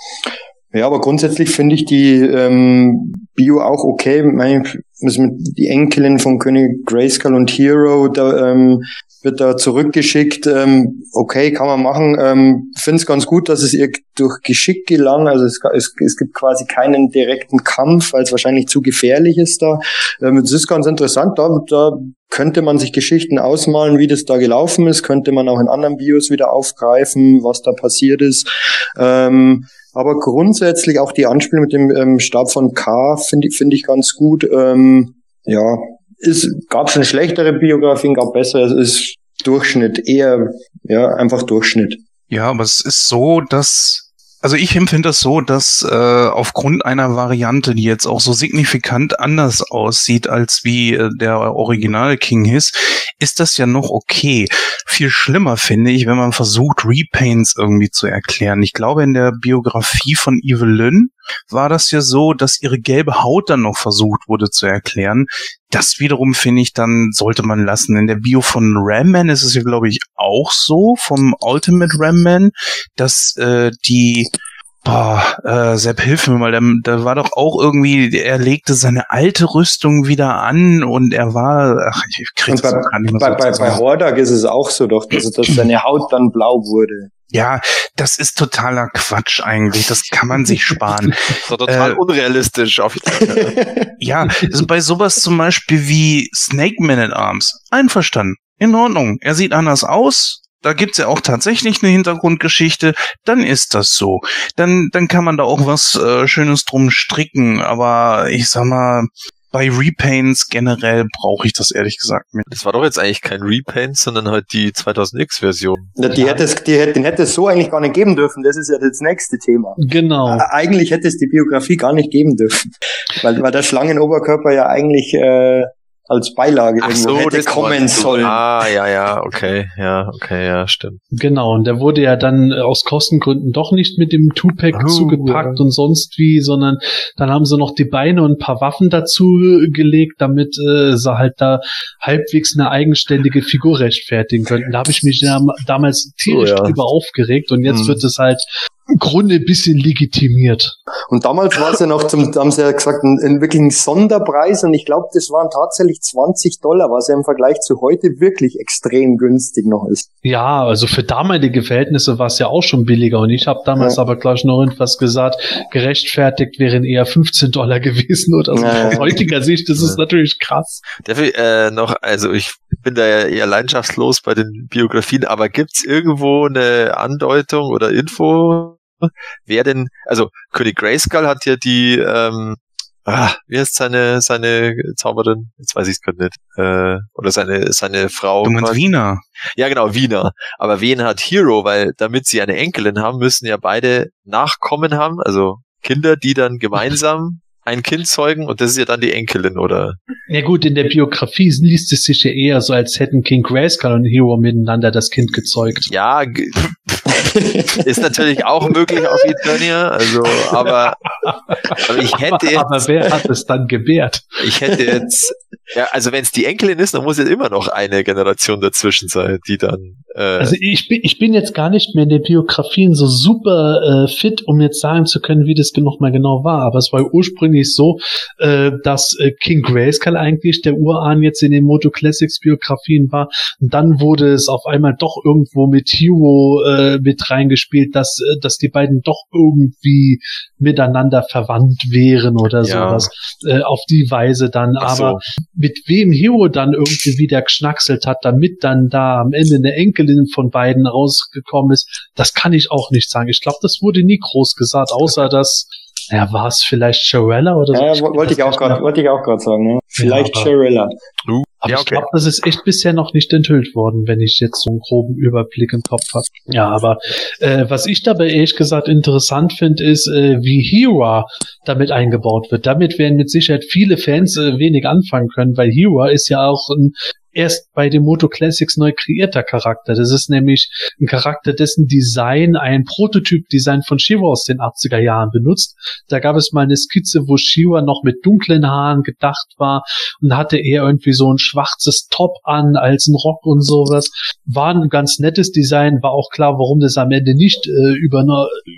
Ja, aber grundsätzlich finde ich die ähm, Bio auch okay. Meine, die Enkelin von König Grayskull und Hero, da ähm, wird da zurückgeschickt. Ähm, okay, kann man machen. Ähm, finde es ganz gut, dass es ihr durch Geschick gelang. Also es, es, es gibt quasi keinen direkten Kampf, weil es wahrscheinlich zu gefährlich ist da. Ähm, es ist ganz interessant. Da, da könnte man sich Geschichten ausmalen, wie das da gelaufen ist. Könnte man auch in anderen Bios wieder aufgreifen, was da passiert ist. Ähm, aber grundsätzlich auch die Anspielung mit dem ähm, Stab von K finde ich, finde ich ganz gut. Ähm, ja, ist, gab schon schlechtere Biografien, gab bessere. Es ist Durchschnitt, eher, ja, einfach Durchschnitt. Ja, aber es ist so, dass also ich empfinde das so, dass äh, aufgrund einer Variante, die jetzt auch so signifikant anders aussieht als wie äh, der Original King Hiss, ist das ja noch okay. Viel schlimmer finde ich, wenn man versucht, Repaints irgendwie zu erklären. Ich glaube, in der Biografie von Evelyn war das ja so, dass ihre gelbe Haut dann noch versucht wurde zu erklären. Das wiederum finde ich dann sollte man lassen. In der Bio von Ram Man ist es ja glaube ich auch so vom Ultimate Ram Man, dass äh, die Boah, äh, Sepp, hilf mir mal, da, da war doch auch irgendwie, er legte seine alte Rüstung wieder an und er war, ach, ich krieg Und das bei, auch gar nicht mehr bei, so bei, bei. Hordak ist es auch so doch, dass, dass seine Haut dann blau wurde. Ja, das ist totaler Quatsch eigentlich, das kann man sich sparen. So total Äh, unrealistisch. Auf Ja, also bei sowas zum Beispiel wie Snake Man at Arms. Einverstanden. In Ordnung. Er sieht anders aus. Da gibt's ja auch tatsächlich eine Hintergrundgeschichte. Dann ist das so. Dann, dann kann man da auch was äh, Schönes drum stricken. Aber ich sag mal, bei Repaints generell brauche ich das ehrlich gesagt nicht. das war doch jetzt eigentlich kein Repaint, sondern halt die 2000X-Version. Ja, die hätte es, die hätte, den hätte es so eigentlich gar nicht geben dürfen. Das ist ja das nächste Thema. Genau. Ä- Eigentlich hätte es die Biografie gar nicht geben dürfen. Weil, weil der Schlangenoberkörper ja eigentlich äh, als Beilage irgendwo hätte das kommen sollen. Ah, ja, ja, okay, ja, okay, ja, stimmt. Genau, und der wurde ja dann äh, aus Kostengründen doch nicht mit dem Two-Pack Oh, zugepackt ja. und sonst wie, sondern dann haben sie noch die Beine und ein paar Waffen dazu äh, gelegt, damit äh, sie halt da halbwegs eine eigenständige Figur rechtfertigen könnten. Da habe ich mich dam damals tierisch Oh, ja. drüber aufgeregt und jetzt Mhm. wird es halt Grunde ein bisschen legitimiert. Und damals war es ja noch zum, da haben sie ja gesagt, ein, ein wirklich ein Sonderpreis und ich glaube, das waren tatsächlich 20 Dollar, was ja im Vergleich zu heute wirklich extrem günstig noch ist. Ja, also für damalige Verhältnisse war es ja auch schon billiger und ich habe damals Ja. aber gleich noch irgendwas gesagt, gerechtfertigt wären eher 15 Dollar gewesen oder so. Ja, ja. Aus heutiger Sicht, das ist Ja. natürlich krass. Dafür äh, noch, also ich bin da ja eher leidenschaftslos bei den Biografien, aber gibt's irgendwo eine Andeutung oder Info, wer denn, also König Grayskull hat ja die, ähm, ah, wie heißt seine, seine Zauberin? Jetzt weiß ich es gerade nicht. Äh, oder seine, seine Frau. Du meinst. Wiener? Ja, genau, Wiener. Aber wen hat Hero? Weil damit sie eine Enkelin haben, müssen ja beide Nachkommen haben, also Kinder, die dann gemeinsam ein Kind zeugen und das ist ja dann die Enkelin, oder? Ja gut, in der Biografie liest es sich ja eher so, als hätten King Grayskull und Hero miteinander das Kind gezeugt. Ja, ist natürlich auch möglich auf Eternia, also, aber Aber ich hätte jetzt, Aber wer hat es dann gebärt? ich hätte jetzt, ja, also wenn es die Enkelin ist, dann muss jetzt immer noch eine Generation dazwischen sein, die dann, äh, Also ich bin, ich bin jetzt gar nicht mehr in den Biografien so super äh, fit, um jetzt sagen zu können, wie das noch mal genau war. Aber es war ursprünglich so, äh, dass äh, King Grayskull eigentlich der Urahn jetzt in den Moto Classics Biografien war. Und dann wurde es auf einmal doch irgendwo mit Hero äh, mit reingespielt, dass, äh, dass die beiden doch irgendwie miteinander verwandt wären oder Ja. sowas. Äh, auf die Weise dann. So. Aber mit wem Hero dann irgendwie wieder geschnackselt hat, damit dann da am Ende eine Enkelin von beiden rausgekommen ist, das kann ich auch nicht sagen. Ich glaube, das wurde nie groß gesagt, außer dass, ja, war es vielleicht Shirella oder so? Ja, wo- wollte ich auch gerade, wollte ich auch gerade sagen. Ja. Vielleicht aber- Shirella. uh, Aber ja, ich okay. glaube, das ist echt bisher noch nicht enthüllt worden, wenn ich jetzt so einen groben Überblick im Kopf habe. Ja, aber äh, was ich dabei ehrlich gesagt interessant finde, ist, äh, wie Hera damit eingebaut wird. Damit werden mit Sicherheit viele Fans äh, wenig anfangen können, weil Hera ist ja auch ein erst bei den Moto Classics neu kreierter Charakter. Das ist nämlich ein Charakter, dessen Design ein Prototyp-Design von Shiva aus den 80er Jahren benutzt. Da gab es mal eine Skizze, wo Shiva noch mit dunklen Haaren gedacht war und hatte eher irgendwie so ein schwarzes Top an als ein Rock und sowas. War ein ganz nettes Design, war auch klar, warum das am Ende nicht äh, über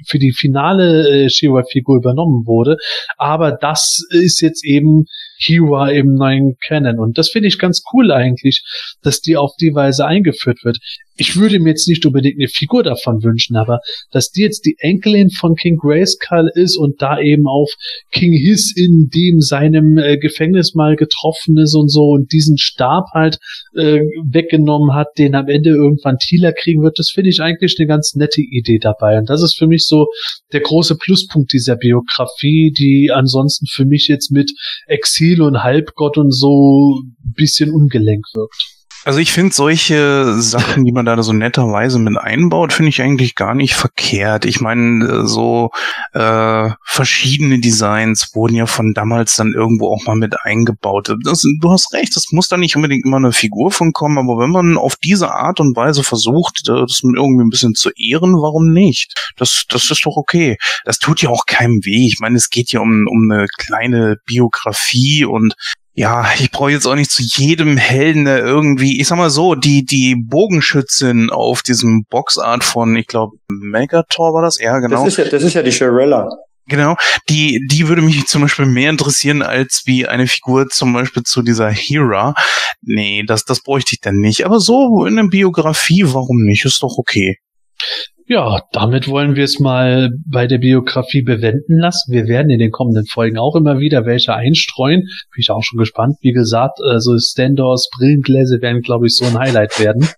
für die finale äh, Shiva-Figur übernommen wurde. Aber das ist jetzt eben Hira im neuen Canon. Und das finde ich ganz cool eigentlich, dass die auf die Weise eingeführt wird. Ich würde mir jetzt nicht unbedingt eine Figur davon wünschen, aber dass die jetzt die Enkelin von King Grayskull ist und da eben auf King Hiss in dem seinem äh, Gefängnis mal getroffen ist und so und diesen Stab halt äh, weggenommen hat, den am Ende irgendwann Thieler kriegen wird, das finde ich eigentlich eine ganz nette Idee dabei. Und das ist für mich so der große Pluspunkt dieser Biografie, die ansonsten für mich jetzt mit Exil und Halbgott und so bisschen ungelenk wirkt. Also ich finde solche Sachen, die man da so netterweise mit einbaut, finde ich eigentlich gar nicht verkehrt. Ich meine, äh, so äh, verschiedene Designs wurden ja von damals dann irgendwo auch mal mit eingebaut. Das, du hast recht, das muss da nicht unbedingt immer eine Figur von kommen, aber wenn man auf diese Art und Weise versucht, äh, das irgendwie ein bisschen zu ehren, warum nicht? Das, das ist doch okay. Das tut ja auch keinem weh. Ich meine, es geht ja um, um eine kleine Biografie und ja, ich brauche jetzt auch nicht zu jedem Helden der irgendwie, ich sag mal so, die, die Bogenschützin auf diesem Boxart von, ich glaube, Megator war das, ja, genau. Das ist ja, das ist ja die Shirella. Genau, die, die würde mich zum Beispiel mehr interessieren als wie eine Figur zum Beispiel zu dieser Hera. Nee, das, das bräuchte ich dann nicht. Aber so in der Biografie, warum nicht? Ist doch okay. Ja, damit wollen wir es mal bei der Biografie bewenden lassen. Wir werden in den kommenden Folgen auch immer wieder welche einstreuen. Bin ich auch schon gespannt. Wie gesagt, also Standors, Brillengläser werden, glaube ich, so ein Highlight werden.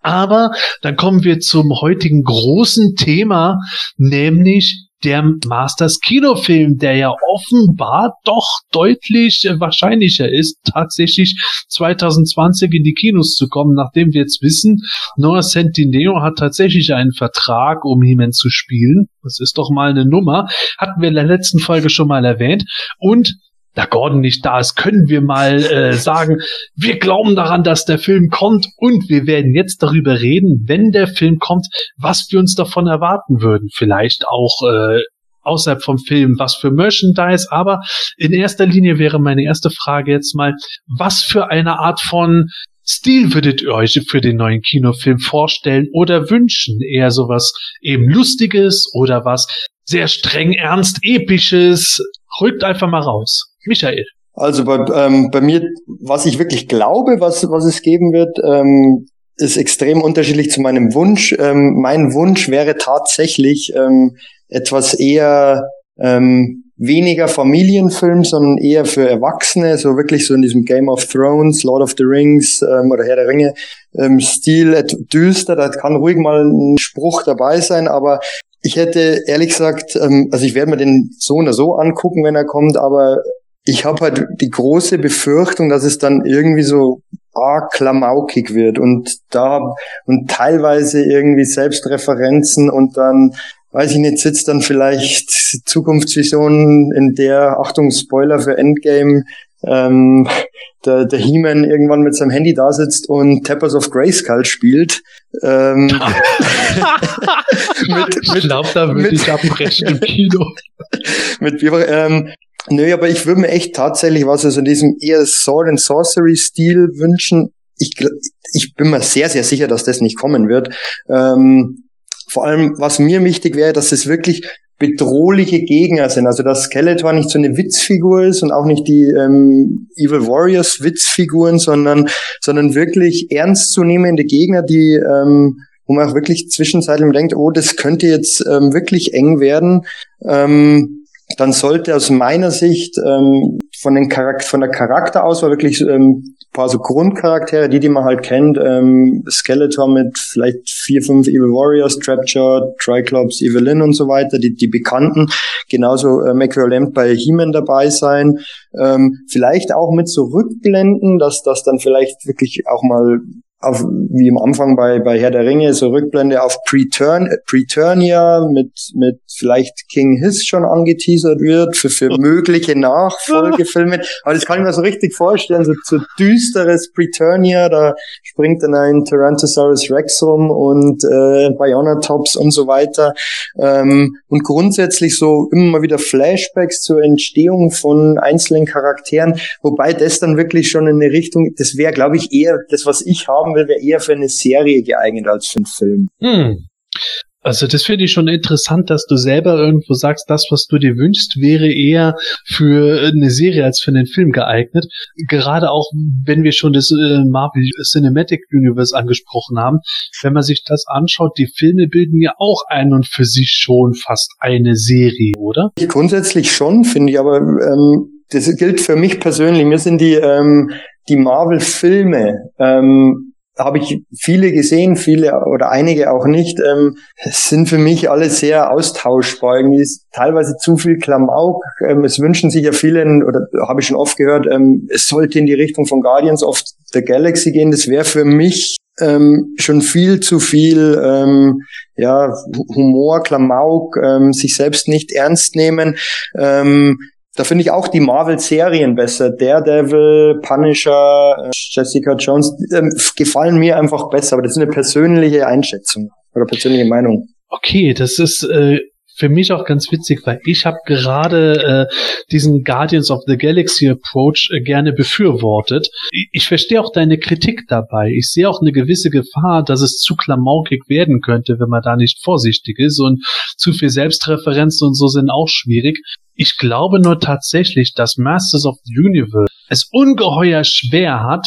Aber dann kommen wir zum heutigen großen Thema, nämlich der Masters Kinofilm, der ja offenbar doch deutlich äh, wahrscheinlicher ist, tatsächlich 2020 in die Kinos zu kommen, nachdem wir jetzt wissen, Noah Centineo hat tatsächlich einen Vertrag, um He-Man zu spielen. Das ist doch mal eine Nummer. Hatten wir in der letzten Folge schon mal erwähnt. Und da Gordon nicht da ist, können wir mal äh, sagen, wir glauben daran, dass der Film kommt und wir werden jetzt darüber reden, wenn der Film kommt, was wir uns davon erwarten würden. Vielleicht auch äh, außerhalb vom Film, was für Merchandise, aber in erster Linie wäre meine erste Frage jetzt mal, was für eine Art von Stil würdet ihr euch für den neuen Kinofilm vorstellen oder wünschen? Eher sowas eben Lustiges oder was sehr streng ernst Episches? Rückt einfach mal raus. Michael. Also bei, ähm, bei mir, was ich wirklich glaube, was, was es geben wird, ähm, ist extrem unterschiedlich zu meinem Wunsch. Ähm, mein Wunsch wäre tatsächlich ähm, etwas eher ähm, weniger Familienfilm, sondern eher für Erwachsene, so wirklich so in diesem Game of Thrones, Lord of the Rings ähm, oder Herr der Ringe ähm, Stil, düster. Da kann ruhig mal ein Spruch dabei sein, aber ich hätte ehrlich gesagt, ähm, also ich werde mir den so oder so angucken, wenn er kommt, aber ich habe halt die große Befürchtung, dass es dann irgendwie so arg klamaukig wird. Und da und teilweise irgendwie Selbstreferenzen und dann weiß ich nicht, sitzt dann vielleicht Zukunftsvisionen, in der, Achtung, Spoiler für Endgame, ähm, der, der He-Man irgendwann mit seinem Handy da sitzt und Tappers of Grayskull spielt. Ähm, mit, Ich glaube, da würde mit- ich abbrechen im Kino. mit ähm, nö, aber ich würde mir echt tatsächlich was also in diesem eher Sword and Sorcery Stil wünschen. Ich, ich bin mir sehr, sehr sicher, dass das nicht kommen wird. Ähm, vor allem, was mir wichtig wäre, dass es wirklich bedrohliche Gegner sind. Also dass Skeletor nicht so eine Witzfigur ist und auch nicht die ähm, Evil Warriors Witzfiguren, sondern, sondern wirklich ernstzunehmende Gegner, die ähm, wo man auch wirklich zwischenzeitlich denkt, oh, das könnte jetzt ähm, wirklich eng werden. Ähm, dann sollte aus meiner Sicht ähm, von, den Charak von der Charakterauswahl wirklich ähm, ein paar so Grundcharaktere, die, die man halt kennt, ähm, Skeletor mit vielleicht vier, fünf Evil Warriors, Trapjaw, Triclops, Evelyn und so weiter, die, die bekannten, genauso ähm, Äquivalent bei He-Man dabei sein, ähm, vielleicht auch mit so Rückblenden, dass das dann vielleicht wirklich auch mal auf, wie am Anfang bei, bei Herr der Ringe, so Rückblende auf Preturn, Preturnia mit, mit vielleicht King Hiss schon angeteasert wird für, für mögliche Nachfolgefilme. Aber das kann ich mir so richtig vorstellen, so, so düsteres Preturnia, da springt dann ein Tyrannosaurus Rex rum und äh, Bionatops und so weiter. Ähm, und grundsätzlich so immer wieder Flashbacks zur Entstehung von einzelnen Charakteren, wobei das dann wirklich schon in eine Richtung, das wäre, glaube ich, eher, das, was ich haben will, wäre eher für eine Serie geeignet als für einen Film. Hm. Also das finde ich schon interessant, dass du selber irgendwo sagst, das, was du dir wünschst, wäre eher für eine Serie als für einen Film geeignet. Gerade auch, wenn wir schon das äh, Marvel Cinematic Universe angesprochen haben, wenn man sich das anschaut, die Filme bilden ja auch ein und für sich schon fast eine Serie, oder? Grundsätzlich schon, finde ich, aber ähm, das gilt für mich persönlich. Mir sind die, ähm, die Marvel-Filme, ähm, habe ich viele gesehen, viele oder einige auch nicht, ähm, sind für mich alle sehr austauschbar. Irgendwie ist teilweise zu viel Klamauk. Ähm, es wünschen sich ja viele, oder habe ich schon oft gehört, ähm, es sollte in die Richtung von Guardians of the Galaxy gehen. Das wäre für mich ähm, schon viel zu viel ähm, ja, Humor, Klamauk, ähm, sich selbst nicht ernst nehmen. Ähm, da finde ich auch die Marvel-Serien besser. Daredevil, Punisher, äh, Jessica Jones ähm, gefallen mir einfach besser. Aber das ist eine persönliche Einschätzung oder persönliche Meinung. Okay, das ist äh, für mich auch ganz witzig, weil ich habe gerade äh, diesen Guardians of the Galaxy Approach äh, gerne befürwortet. Ich, ich verstehe auch deine Kritik dabei. Ich sehe auch eine gewisse Gefahr, dass es zu klamaukig werden könnte, wenn man da nicht vorsichtig ist und zu viel Selbstreferenzen und so sind auch schwierig. Ich glaube nur tatsächlich, dass Masters of the Universe es ungeheuer schwer hat,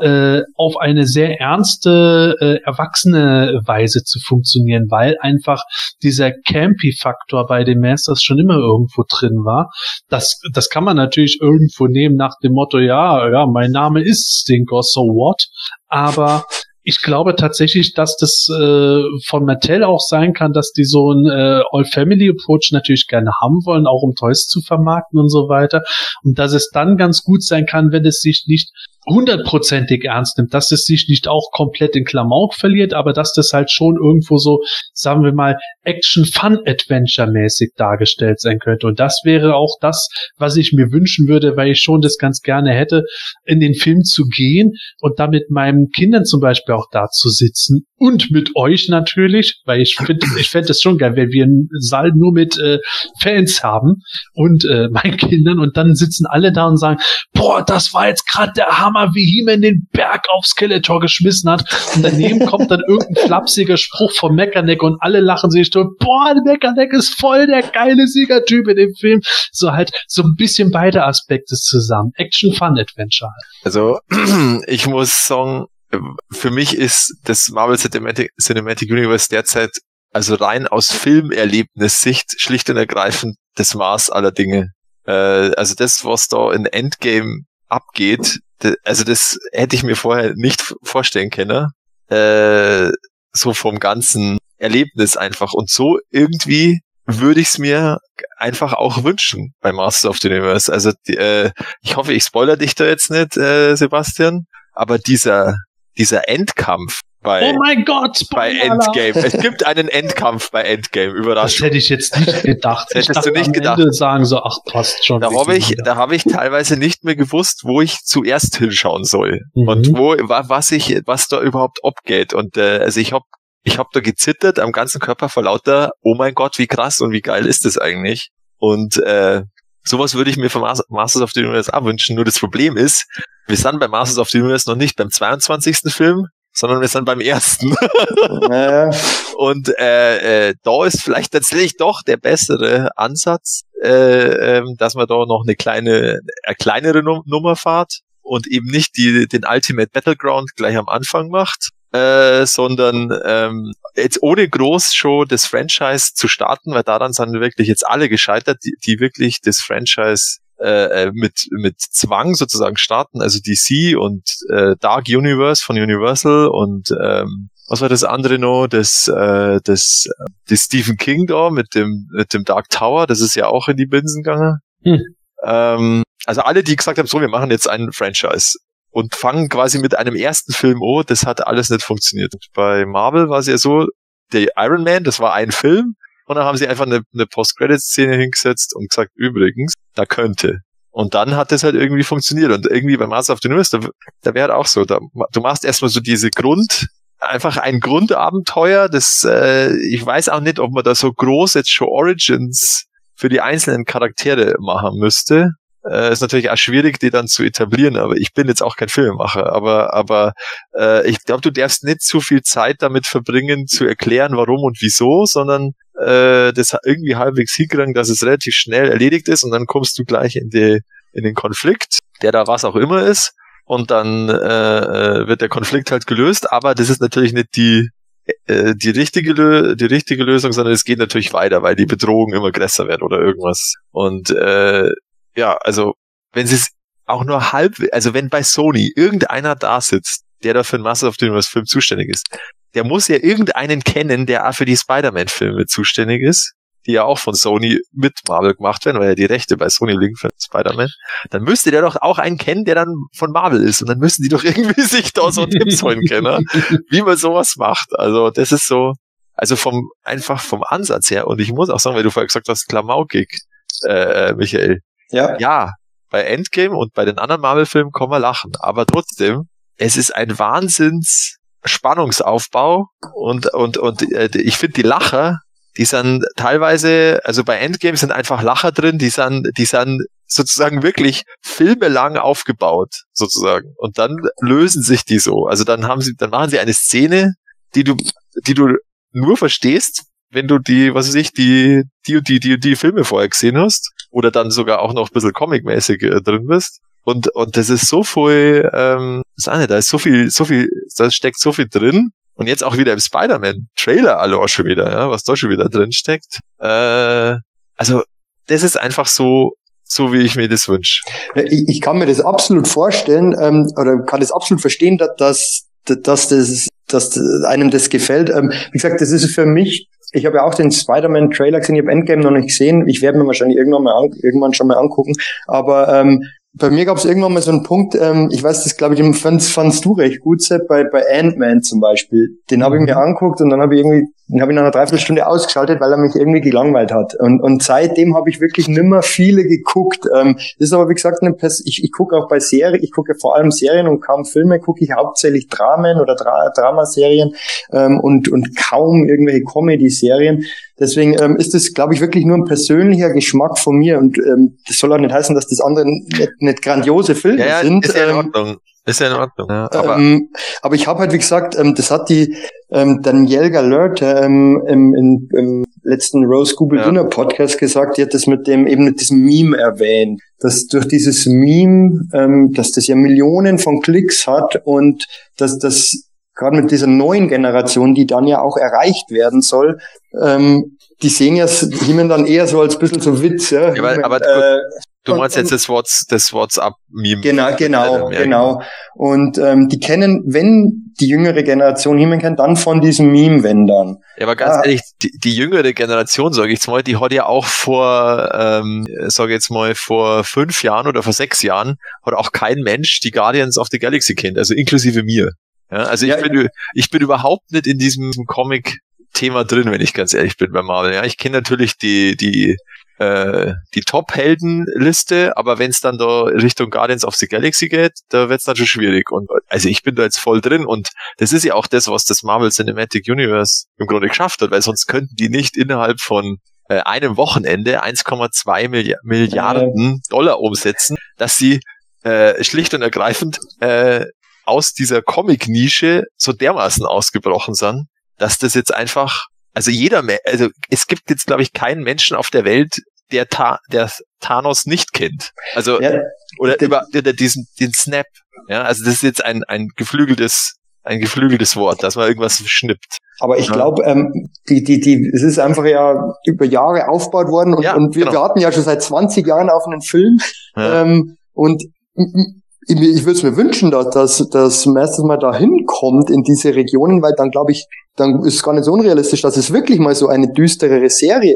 äh, auf eine sehr ernste, äh, erwachsene Weise zu funktionieren, weil einfach dieser Campy-Faktor bei den Masters schon immer irgendwo drin war. Das, das kann man natürlich irgendwo nehmen nach dem Motto, ja, ja, mein Name ist Stinker, so what? Aber ich glaube tatsächlich, dass das äh, von Mattel auch sein kann, dass die so einen äh, All-Family-Approach natürlich gerne haben wollen, auch um Toys zu vermarkten und so weiter. Und dass es dann ganz gut sein kann, wenn es sich nicht hundertprozentig ernst nimmt, dass es sich nicht auch komplett in Klamauk verliert, aber dass das halt schon irgendwo so, sagen wir mal, Action-Fun-Adventure-mäßig dargestellt sein könnte. Und das wäre auch das, was ich mir wünschen würde, weil ich schon das ganz gerne hätte, in den Film zu gehen und da mit meinen Kindern zum Beispiel auch da zu sitzen. Und mit euch natürlich, weil ich finde, ich fände es schon geil, wenn wir einen Saal nur mit äh, Fans haben und äh, meinen Kindern. Und dann sitzen alle da und sagen, boah, das war jetzt gerade der Hammer, wie He-Man den Berg auf Skeletor geschmissen hat und daneben kommt dann irgendein flapsiger Spruch vom Mechaneck und alle lachen sich tot, boah, der Mechaneck ist voll der geile Siegertyp in dem Film. So halt so ein bisschen beide Aspekte zusammen. Action, Fun, Adventure. Also, ich muss sagen, für mich ist das Marvel Cinematic, Cinematic Universe derzeit, also rein aus Filmerlebnissicht, schlicht und ergreifend das Maß aller Dinge. Äh, also das, was da in Endgame abgeht, also das hätte ich mir vorher nicht vorstellen können. Äh, so vom ganzen Erlebnis einfach. Und so irgendwie würde ich es mir einfach auch wünschen bei Masters of the Universe. Also die, äh, ich hoffe, ich spoiler dich da jetzt nicht, äh, Sebastian, aber dieser dieser Endkampf bei Oh mein Gott, bei. Endgame. Es gibt einen Endkampf bei Endgame. Das Überraschung. hätte ich jetzt nicht gedacht. Das hättest ich dachte du nicht gedacht. Ende sagen so, ach, passt schon. Da habe ich, da habe ich teilweise nicht mehr gewusst, wo ich zuerst hinschauen soll Mhm. und wo wa- was ich, was da überhaupt abgeht. Und äh, also ich habe ich habe da gezittert am ganzen Körper vor lauter, oh mein Gott, wie krass und wie geil ist das eigentlich? Und äh, sowas würde ich mir von Masters of the Universe auch wünschen. Nur das Problem ist, wir sind bei Masters of the Universe noch nicht beim 22. Film, sondern wir sind beim ersten. Naja. Und äh, äh, da ist vielleicht tatsächlich doch der bessere Ansatz, äh, äh, dass man da noch eine kleine, eine kleinere Nummer fahrt und eben nicht die, den Ultimate Battleground gleich am Anfang macht, äh, sondern ähm, jetzt ohne groß schon das Franchise zu starten, weil daran sind wirklich jetzt alle gescheitert, die, die wirklich das Franchise äh, äh mit mit Zwang sozusagen starten, also DC und äh, Dark Universe von Universal und ähm, was war das andere noch? Das, äh, das, das Stephen King da mit dem, mit dem Dark Tower, das ist ja auch in die Binsen gegangen. Hm. Ähm, also alle, die gesagt haben, so, wir machen jetzt einen Franchise und fangen quasi mit einem ersten Film an, das hat alles nicht funktioniert. Bei Marvel war es ja so, der Iron Man, das war ein Film und dann haben sie einfach eine, eine Post-Credit-Szene hingesetzt und gesagt, übrigens, da könnte. Und dann hat das halt irgendwie funktioniert. Und irgendwie bei Master of the Universe, da, da wäre halt auch so, da, du machst erstmal so diese Grund, einfach ein Grundabenteuer, das, äh, ich weiß auch nicht, ob man da so groß jetzt schon Origins für die einzelnen Charaktere machen müsste. Äh, ist natürlich auch schwierig, die dann zu etablieren, aber ich bin jetzt auch kein Filmemacher, aber, aber äh, ich glaube, du darfst nicht zu viel Zeit damit verbringen, zu erklären, warum und wieso, sondern äh, das irgendwie halbwegs hinkriegen, dass es relativ schnell erledigt ist und dann kommst du gleich in, die, in den Konflikt, der da was auch immer ist. Und dann äh, äh, wird der Konflikt halt gelöst, aber das ist natürlich nicht die äh, die richtige die richtige Lösung, sondern es geht natürlich weiter, weil die Bedrohung immer größer wird oder irgendwas. Und äh, ja, also wenn sie es auch nur halb, also wenn bei Sony irgendeiner da sitzt, der da für den Master of the Universe Film zuständig ist, der muss ja irgendeinen kennen, der auch für die Spider-Man-Filme zuständig ist die ja auch von Sony mit Marvel gemacht werden, weil ja die Rechte bei Sony liegen für Spider-Man, dann müsste der doch auch einen kennen, der dann von Marvel ist. Und dann müssen die doch irgendwie sich da so Tipps holen können, wie man sowas macht. Also das ist so, also vom, einfach vom Ansatz her. Und ich muss auch sagen, weil du vorher gesagt hast, klamaukig, äh, Michael. Ja. Ja, bei Endgame und bei den anderen Marvel-Filmen kann man lachen. Aber trotzdem, es ist ein Wahnsinns Spannungsaufbau und, und, und äh, ich finde die Lacher die sind teilweise, also bei Endgame sind einfach Lacher drin, die sind, die sind sozusagen wirklich filmelang aufgebaut, sozusagen. Und dann lösen sich die so. Also dann haben sie, dann machen sie eine Szene, die du, die du nur verstehst, wenn du die, was weiß ich, die, die die, die, die Filme vorher gesehen hast. Oder dann sogar auch noch ein bisschen comicmäßig äh, drin bist. Und, und das ist so viel, ähm, das nicht, da ist so viel, so viel, da steckt so viel drin. Und jetzt auch wieder im Spider-Man-Trailer alle auch schon wieder, ja, was da schon wieder drin steckt. Äh, also, das ist einfach so, so wie ich mir das wünsche. Ich, ich kann mir das absolut vorstellen, ähm, oder kann das absolut verstehen, dass, dass, dass, das, dass einem das gefällt. Ähm, wie gesagt, das ist für mich ich habe ja auch den Spider-Man-Trailer gesehen, ich habe Endgame noch nicht gesehen. Ich werde mir wahrscheinlich irgendwann mal an, irgendwann schon mal angucken. Aber ähm, bei mir gab es irgendwann mal so einen Punkt, ähm, ich weiß, das glaube ich, fandst, fandst du recht gut, Sepp, bei, bei Ant-Man zum Beispiel. Den habe ich mir mhm. angeguckt und dann habe ich irgendwie, den habe ich nach einer Dreiviertelstunde ausgeschaltet, weil er mich irgendwie gelangweilt hat. Und, und seitdem habe ich wirklich nimmer viele geguckt. Ähm, das ist aber, wie gesagt, eine Pers ich, ich gucke auch bei Serien, ich gucke vor allem Serien und kaum Filme, gucke ich hauptsächlich Dramen oder Dra Dramaserien ähm, und, und kaum irgendwelche Comedy-Serien. Deswegen ähm, ist das, glaube ich, wirklich nur ein persönlicher Geschmack von mir und ähm, das soll auch nicht heißen, dass das andere nicht, nicht grandiose Filme ja, ja, sind. Ist ja in ähm, Ordnung. Ist ja in Ordnung. Ja, aber, ähm, aber ich habe halt, wie gesagt, ähm, das hat die ähm, Danielle Galerte ähm, im, im, im letzten Rose Google ja. Dinner Podcast gesagt, die hat das mit dem eben mit diesem Meme erwähnt, dass durch dieses Meme, ähm, dass das ja Millionen von Klicks hat und dass das gerade mit dieser neuen Generation, die dann ja auch erreicht werden soll, ähm, die sehen ja He-Man dann eher so als bisschen so Witz, ja. ja aber, aber äh, du meinst jetzt das, What's, das WhatsApp-Meme. Genau, genau, ja, genau. Und ähm, die kennen, wenn die jüngere Generation He-Man kennt, dann von diesem Meme, wenn dann. Ja, aber ganz ah. ehrlich, die, die jüngere Generation, sage ich jetzt mal, die hat ja auch vor, ähm, sage jetzt mal, vor fünf Jahren oder vor sechs Jahren, hat auch kein Mensch die Guardians of the Galaxy kennt, also inklusive mir. Ja, also ich, ja, bin, ich bin überhaupt nicht in diesem Comic Thema drin, wenn ich ganz ehrlich bin bei Marvel. Ja, ich kenne natürlich die, die, äh, die Top-Helden-Liste, aber wenn es dann da Richtung Guardians of the Galaxy geht, da wird es dann schon schwierig. Und also ich bin da jetzt voll drin und das ist ja auch das, was das Marvel Cinematic Universe im Grunde geschafft hat, weil sonst könnten die nicht innerhalb von äh, einem Wochenende 1,2 Milli Milliarden Dollar umsetzen, dass sie äh, schlicht und ergreifend äh, aus dieser Comic-Nische so dermaßen ausgebrochen sind, dass das jetzt einfach, also jeder, also es gibt jetzt, glaube ich, keinen Menschen auf der Welt, der, Ta der Thanos nicht kennt. Also, ja, oder über, über diesen, den Snap. Ja, also das ist jetzt ein, ein geflügeltes, ein geflügeltes Wort, dass man irgendwas schnippt. Aber ich glaube, ähm, die, die, die, es ist einfach ja über Jahre aufgebaut worden und, ja, und wir genau. warten ja schon seit 20 Jahren auf einen Film. Ja. Ähm, und ich, ich würde es mir wünschen, dass, dass, dass Masters mal da hinkommt in diese Regionen, weil dann glaube ich, dann ist es gar nicht so unrealistisch, dass es wirklich mal so eine düsterere Serie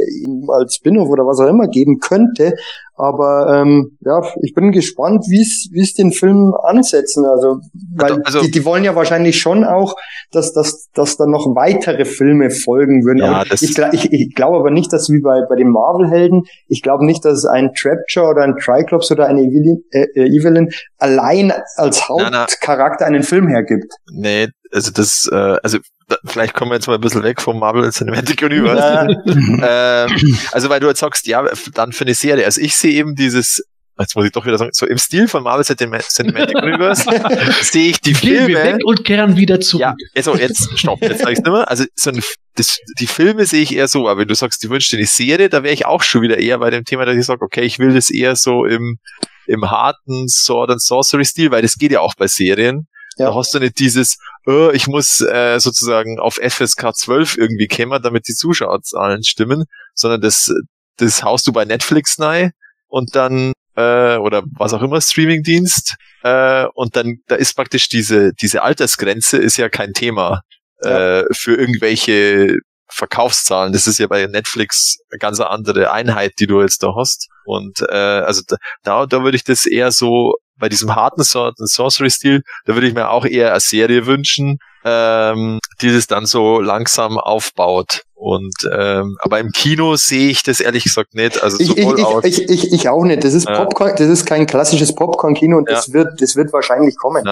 als Spin-off oder was auch immer geben könnte. Aber ähm, ja, ich bin gespannt, wie es den Film ansetzen. Also, weil also, die, die wollen ja wahrscheinlich schon auch, dass, dass, dass da noch weitere Filme folgen würden. Ja, ich, ich, ich glaube aber nicht, dass wie bei, bei den Marvel-Helden, ich glaube nicht, dass es ein Trapjaw oder ein Triclops oder eine Evelyn, äh, äh Evelyn allein als Hauptcharakter einen Film hergibt. Nee, also das, äh, also vielleicht kommen wir jetzt mal ein bisschen weg vom Marvel Cinematic Universe. ähm, also weil du jetzt sagst, ja, dann für eine Serie. Also ich sehe eben dieses, jetzt muss ich doch wieder sagen, so im Stil von Marvel Cinematic Universe sehe ich die Gehen Filme. Wir weg und kehren wieder zurück. Ja, also jetzt, stopp, jetzt sag ich's nicht mehr. Also so ein, das, die Filme sehe ich eher so, aber wenn du sagst, du wünschst dir eine Serie, da wäre ich auch schon wieder eher bei dem Thema, dass ich sage, okay, ich will das eher so im, im harten Sword and Sorcery Stil, weil das geht ja auch bei Serien. Ja. Da hast du nicht dieses, oh, ich muss äh, sozusagen auf FSK 12 irgendwie kämmer, damit die Zuschauerzahlen stimmen, sondern das, das haust du bei Netflix rein und dann äh, oder was auch immer Streamingdienst äh, und dann da ist praktisch diese diese Altersgrenze ist ja kein Thema ja. äh, für irgendwelche Verkaufszahlen. Das ist ja bei Netflix eine ganz andere Einheit, die du jetzt da hast. Und äh, also da, da würde ich das eher so bei diesem harten Sorcery-Stil, da würde ich mir auch eher eine Serie wünschen, ähm, die das dann so langsam aufbaut. Und ähm, aber im Kino sehe ich das ehrlich gesagt nicht. Also ich, ich, ich, ich, ich auch nicht. Das ist. Popcorn, das ist kein klassisches Popcorn-Kino und das wird, das wird wahrscheinlich kommen.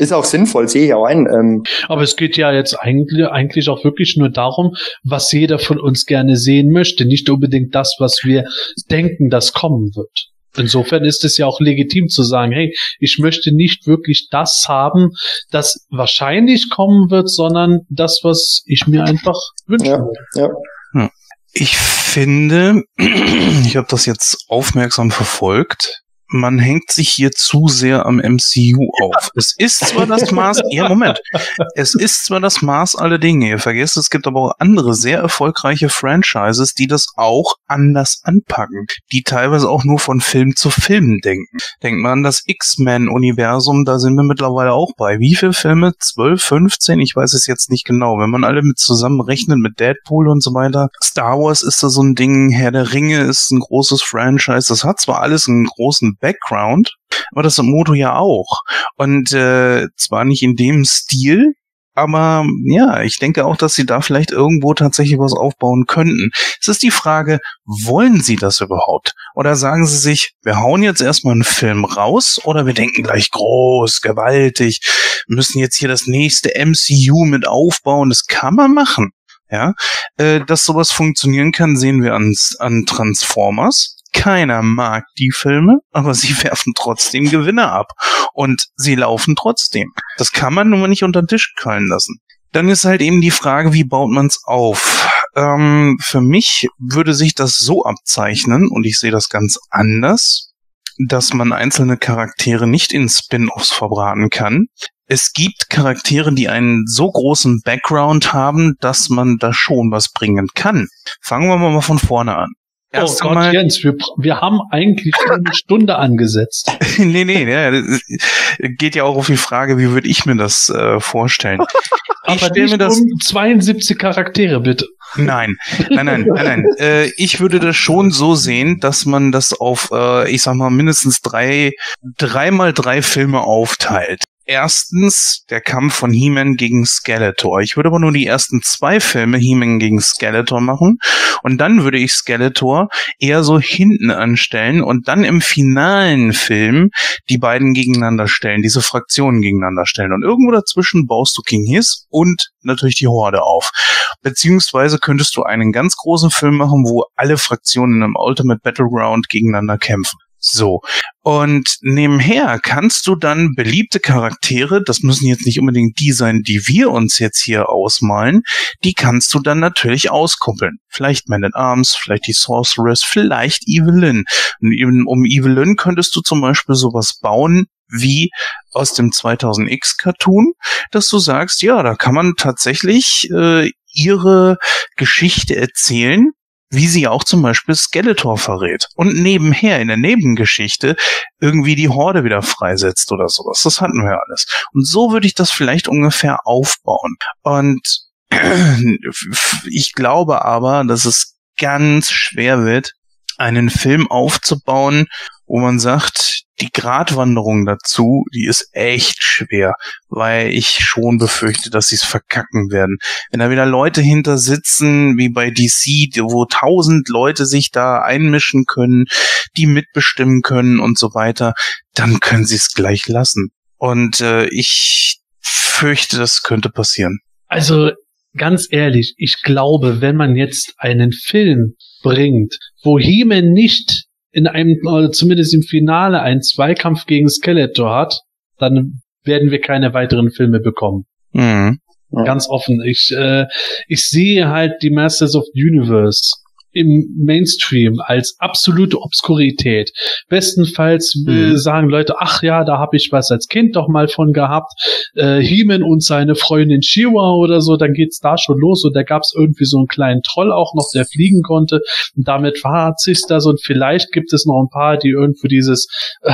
Ist auch sinnvoll, sehe ich auch ein. Ähm. Aber es geht ja jetzt eigentlich, eigentlich auch wirklich nur darum, was jeder von uns gerne sehen möchte, nicht unbedingt das, was wir denken, das kommen wird. Insofern ist es ja auch legitim zu sagen, hey, ich möchte nicht wirklich das haben, das wahrscheinlich kommen wird, sondern das, was ich mir einfach wünsche. Ja, ja. Hm. Ich finde, ich habe das jetzt aufmerksam verfolgt man hängt sich hier zu sehr am MCU auf. Es ist zwar das Maß, ja Moment, es ist zwar das Maß aller Dinge. Ihr vergesst, es gibt aber auch andere sehr erfolgreiche Franchises, die das auch anders anpacken, die teilweise auch nur von Film zu Film denken. Denkt man an das X-Men-Universum, da sind wir mittlerweile auch bei. Wie viele Filme? 12, 15? Ich weiß es jetzt nicht genau. Wenn man alle mit zusammenrechnet mit Deadpool und so weiter. Star Wars ist da so ein Ding, Herr der Ringe ist ein großes Franchise. Das hat zwar alles einen großen Background, aber das Moto ja auch. Und äh, zwar nicht in dem Stil, aber ja, ich denke auch, dass sie da vielleicht irgendwo tatsächlich was aufbauen könnten. Es ist die Frage, wollen sie das überhaupt? Oder sagen sie sich, wir hauen jetzt erstmal einen Film raus oder wir denken gleich groß, gewaltig, müssen jetzt hier das nächste MCU mit aufbauen. Das kann man machen. Ja, äh, dass sowas funktionieren kann, sehen wir an, an Transformers keiner mag die Filme, aber sie werfen trotzdem Gewinne ab. Und sie laufen trotzdem. Das kann man nun mal nicht unter den Tisch fallen lassen. Dann ist halt eben die Frage, wie baut man es auf? Ähm, für mich würde sich das so abzeichnen, und ich sehe das ganz anders, dass man einzelne Charaktere nicht in Spin-offs verbraten kann. Es gibt Charaktere, die einen so großen Background haben, dass man da schon was bringen kann. Fangen wir mal von vorne an. Erst oh Gott, mal, Jens, wir, wir haben eigentlich schon eine Stunde angesetzt. nee, nee, ja, geht ja auch auf die Frage, wie würde ich mir das äh, vorstellen? Ich stelle mir das um 72 Charaktere, bitte. Nein, nein, nein, nein, nein. Äh, ich würde das schon so sehen, dass man das auf, äh, ich sag mal, mindestens drei, dreimal drei Filme aufteilt. Erstens der Kampf von He-Man gegen Skeletor. Ich würde aber nur die ersten zwei Filme He-Man gegen Skeletor machen und dann würde ich Skeletor eher so hinten anstellen und dann im finalen Film die beiden gegeneinander stellen, diese Fraktionen gegeneinander stellen und irgendwo dazwischen baust du King Hiss und natürlich die Horde auf. Beziehungsweise könntest du einen ganz großen Film machen, wo alle Fraktionen im Ultimate Battleground gegeneinander kämpfen. So. Und nebenher kannst du dann beliebte Charaktere, das müssen jetzt nicht unbedingt die sein, die wir uns jetzt hier ausmalen, die kannst du dann natürlich auskuppeln. Vielleicht Man at Arms, vielleicht die Sorceress, vielleicht Evelyn. Und um Evelyn könntest du zum Beispiel sowas bauen, wie aus dem 2000X Cartoon, dass du sagst, ja, da kann man tatsächlich äh, ihre Geschichte erzählen, wie sie auch zum Beispiel Skeletor verrät und nebenher in der Nebengeschichte irgendwie die Horde wieder freisetzt oder sowas. Das hatten wir alles. Und so würde ich das vielleicht ungefähr aufbauen. Und ich glaube aber, dass es ganz schwer wird, einen Film aufzubauen, wo man sagt, die Gratwanderung dazu, die ist echt schwer, weil ich schon befürchte, dass sie es verkacken werden. Wenn da wieder Leute hinter sitzen, wie bei DC, wo tausend Leute sich da einmischen können, die mitbestimmen können und so weiter, dann können sie es gleich lassen. Und äh, ich fürchte, das könnte passieren. Also ganz ehrlich, ich glaube, wenn man jetzt einen Film bringt, wo He-Man nicht in einem, oder zumindest im Finale, einen Zweikampf gegen Skeletor hat, dann werden wir keine weiteren Filme bekommen. Mhm. Ganz offen. Ich, äh, ich sehe halt die Masters of the Universe im Mainstream als absolute Obskurität. Bestenfalls äh, Mhm. sagen Leute, ach ja, da habe ich was als Kind doch mal von gehabt. Äh, He-Man und seine Freundin Shiwa oder so, dann geht's da schon los und da gab's irgendwie so einen kleinen Troll auch noch, der fliegen konnte. Und damit war sich's das und vielleicht gibt es noch ein paar, die irgendwo dieses äh,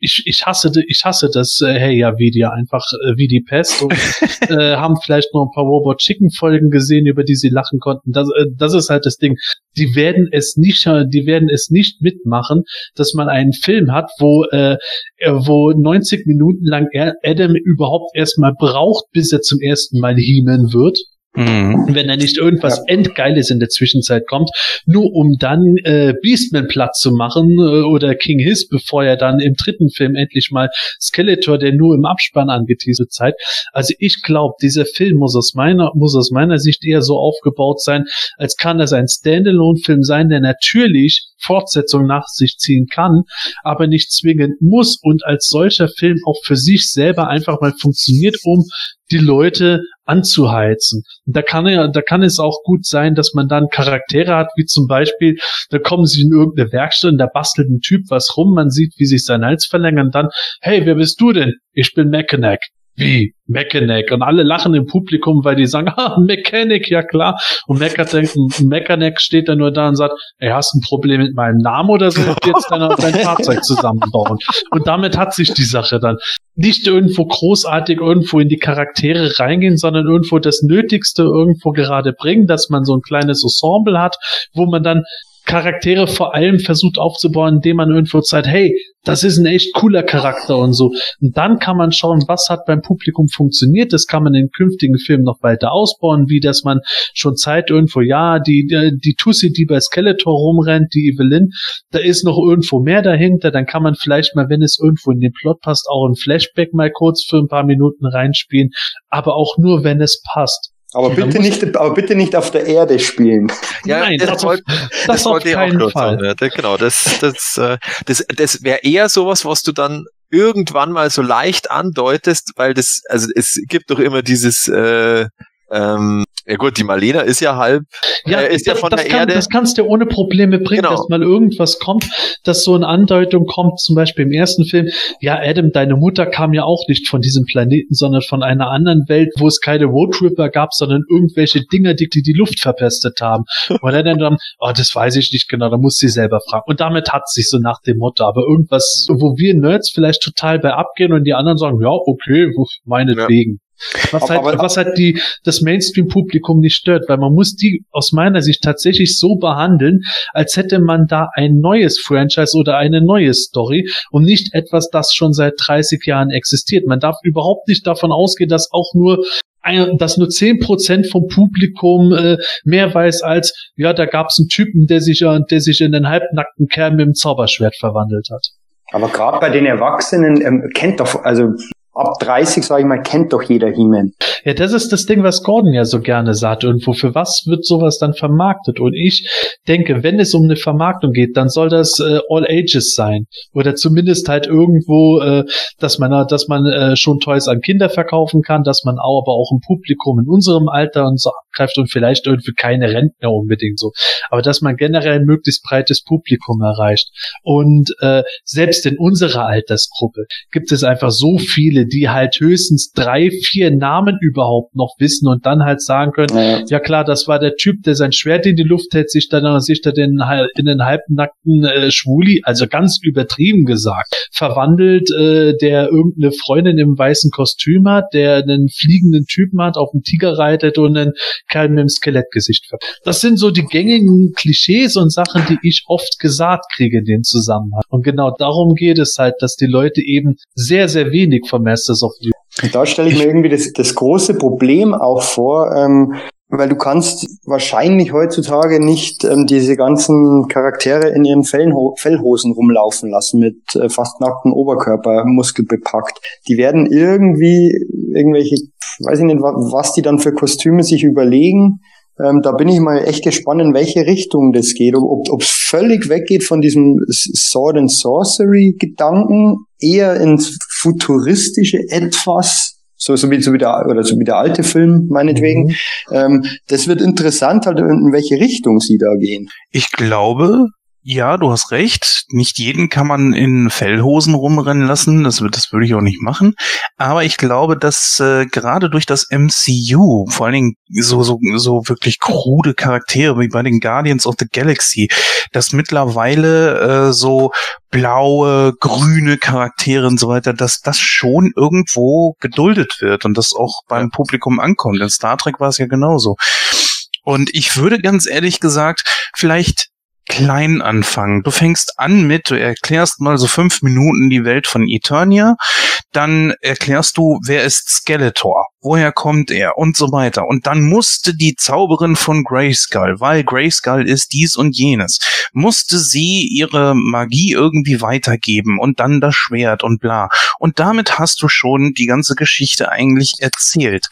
ich, ich hasse ich hasse das äh, Hey ja Video einfach äh, wie die Pest und äh, haben vielleicht noch ein paar Robot Chicken Folgen gesehen, über die sie lachen konnten. Das, äh, das ist halt das Ding. Die werden es nicht, äh, die werden es nicht mitmachen, dass man einen Film hat, wo äh, äh, wo 90 Minuten lang Adam überhaupt erstmal braucht, bis er zum ersten Mal He-Man wird Mhm. wenn da nicht irgendwas Endgeiles in der Zwischenzeit kommt, nur um dann äh, Beastman platt zu machen äh, oder King Hiss, bevor er dann im dritten Film endlich mal Skeletor, der nur im Abspann angeteasert seid. Also ich glaube, dieser Film muss aus meiner muss aus meiner Sicht eher so aufgebaut sein, als kann das ein Standalone-Film sein, der natürlich Fortsetzung nach sich ziehen kann, aber nicht zwingend muss und als solcher Film auch für sich selber einfach mal funktioniert, um die Leute anzuheizen. Und da kann ja, da kann es auch gut sein, dass man dann Charaktere hat, wie zum Beispiel, da kommen sie in irgendeine Werkstatt und da bastelt ein Typ was rum, man sieht, wie sich sein Hals verlängert und dann, hey, wer bist du denn? Ich bin Mechanic. Wie? Mechanic. Und alle lachen im Publikum, weil die sagen, ah, Mechanic, ja klar. Und Mechanic, steht dann nur da und sagt, ey, hast ein Problem mit meinem Namen oder so? Jetzt dein, dein Fahrzeug zusammenbauen. Und damit hat sich die Sache dann nicht irgendwo großartig irgendwo in die Charaktere reingehen, sondern irgendwo das Nötigste irgendwo gerade bringen, dass man so ein kleines Ensemble hat, wo man dann Charaktere vor allem versucht aufzubauen, indem man irgendwo zeigt, hey, das ist ein echt cooler Charakter und so. Und dann kann man schauen, was hat beim Publikum funktioniert. Das kann man in künftigen Filmen noch weiter ausbauen, wie dass man schon zeigt irgendwo, ja, die, die, die Tussi, die bei Skeletor rumrennt, die Evelyn, da ist noch irgendwo mehr dahinter. Dann kann man vielleicht mal, wenn es irgendwo in den Plot passt, auch ein Flashback mal kurz für ein paar Minuten reinspielen. Aber auch nur, wenn es passt. Aber Da bitte nicht, aber bitte nicht auf der Erde spielen. Ja, Nein, das, das, auf, wollte, das, wollte ich auch Fall. sagen. Ja, genau, das, das, äh, das, das wäre eher sowas, was du dann irgendwann mal so leicht andeutest, weil das, also es gibt doch immer dieses, äh, ähm, ja gut, die Marlena ist ja halb, Ja, äh, ist ja das, von der kann, Erde. das kannst du ohne Probleme bringen, Genau. dass mal irgendwas kommt, dass so eine Andeutung kommt, zum Beispiel im ersten Film, ja, Adam, deine Mutter kam ja auch nicht von diesem Planeten, sondern von einer anderen Welt, wo es keine Roadtripper gab, sondern irgendwelche Dinger, die die, die Luft verpestet haben. Und er dann, dann, oh, das weiß ich nicht genau, da muss sie selber fragen. Und damit hat sich so nach dem Motto, aber irgendwas, wo wir Nerds vielleicht total bei abgehen und die anderen sagen, ja, okay, meinetwegen. Was halt, was halt die, das Mainstream-Publikum nicht stört, weil man muss die aus meiner Sicht tatsächlich so behandeln, als hätte man da ein neues Franchise oder eine neue Story und nicht etwas, das schon seit 30 Jahren existiert. Man darf überhaupt nicht davon ausgehen, dass auch nur dass nur 10% vom Publikum äh, mehr weiß als, ja, da gab es einen Typen, der sich, äh, der sich in einen halbnackten Kerl mit dem Zauberschwert verwandelt hat. Aber gerade bei den Erwachsenen ähm, kennt doch, also ab 30, sage ich mal, kennt doch jeder He-Man. Ja, das ist das Ding, was Gordon ja so gerne sagt. Irgendwo, für was wird sowas dann vermarktet? Und ich denke, wenn es um eine Vermarktung geht, dann soll das äh, All Ages sein. Oder zumindest halt irgendwo, äh, dass man, dass man äh, schon Toys an Kinder verkaufen kann, dass man auch, aber auch ein Publikum in unserem Alter und so abgreift und vielleicht irgendwie keine Rentner unbedingt so. Aber dass man generell ein möglichst breites Publikum erreicht. Und äh, selbst in unserer Altersgruppe gibt es einfach so viele, die halt höchstens drei, vier Namen überhaupt noch wissen und dann halt sagen können, Naja. ja klar, das war der Typ, der sein Schwert in die Luft hält, sich dann sich da den, in den halbnackten äh, Schwuli, also ganz übertrieben gesagt, verwandelt, äh, der irgendeine Freundin im weißen Kostüm hat, der einen fliegenden Typen hat, auf dem Tiger reitet und einen Kerl mit dem Skelettgesicht. ver- Das sind so die gängigen Klischees und Sachen, die ich oft gesagt kriege in dem Zusammenhang. Und genau darum geht es halt, dass die Leute eben sehr, sehr wenig vom Masters of the Und da stelle ich mir irgendwie das, das große Problem auch vor, ähm, weil du kannst wahrscheinlich heutzutage nicht ähm, diese ganzen Charaktere in ihren Fellho Fellhosen rumlaufen lassen mit äh, fast nacktem Oberkörper, muskelbepackt. Die werden irgendwie irgendwelche, weiß ich nicht, wa- was die dann für Kostüme sich überlegen. Ähm, da bin ich mal echt gespannt, in welche Richtung das geht. Ob ob es völlig weggeht von diesem Sword and Sorcery Gedanken, eher ins futuristische etwas, so, so wie so wie der oder so wie der alte Film meinetwegen. Ähm, das wird interessant, halt in welche Richtung sie da gehen. Ich glaube, ja, du hast recht. Nicht jeden kann man in Fellhosen rumrennen lassen. Das, das würde ich auch nicht machen. Aber ich glaube, dass äh, gerade durch das MCU, vor allen Dingen so, so, so wirklich krude Charaktere wie bei den Guardians of the Galaxy, dass mittlerweile äh, so blaue, grüne Charaktere und so weiter, dass das schon irgendwo geduldet wird und das auch beim Publikum ankommt. In Star Trek war es ja genauso. Und ich würde ganz ehrlich gesagt, vielleicht klein anfangen. Du fängst an mit, du erklärst mal so fünf Minuten die Welt von Eternia, dann erklärst du, wer ist Skeletor, woher kommt er und so weiter. Und dann musste die Zauberin von Grayskull, weil Grayskull ist dies und jenes, musste sie ihre Magie irgendwie weitergeben und dann das Schwert und bla. Und damit hast du schon die ganze Geschichte eigentlich erzählt.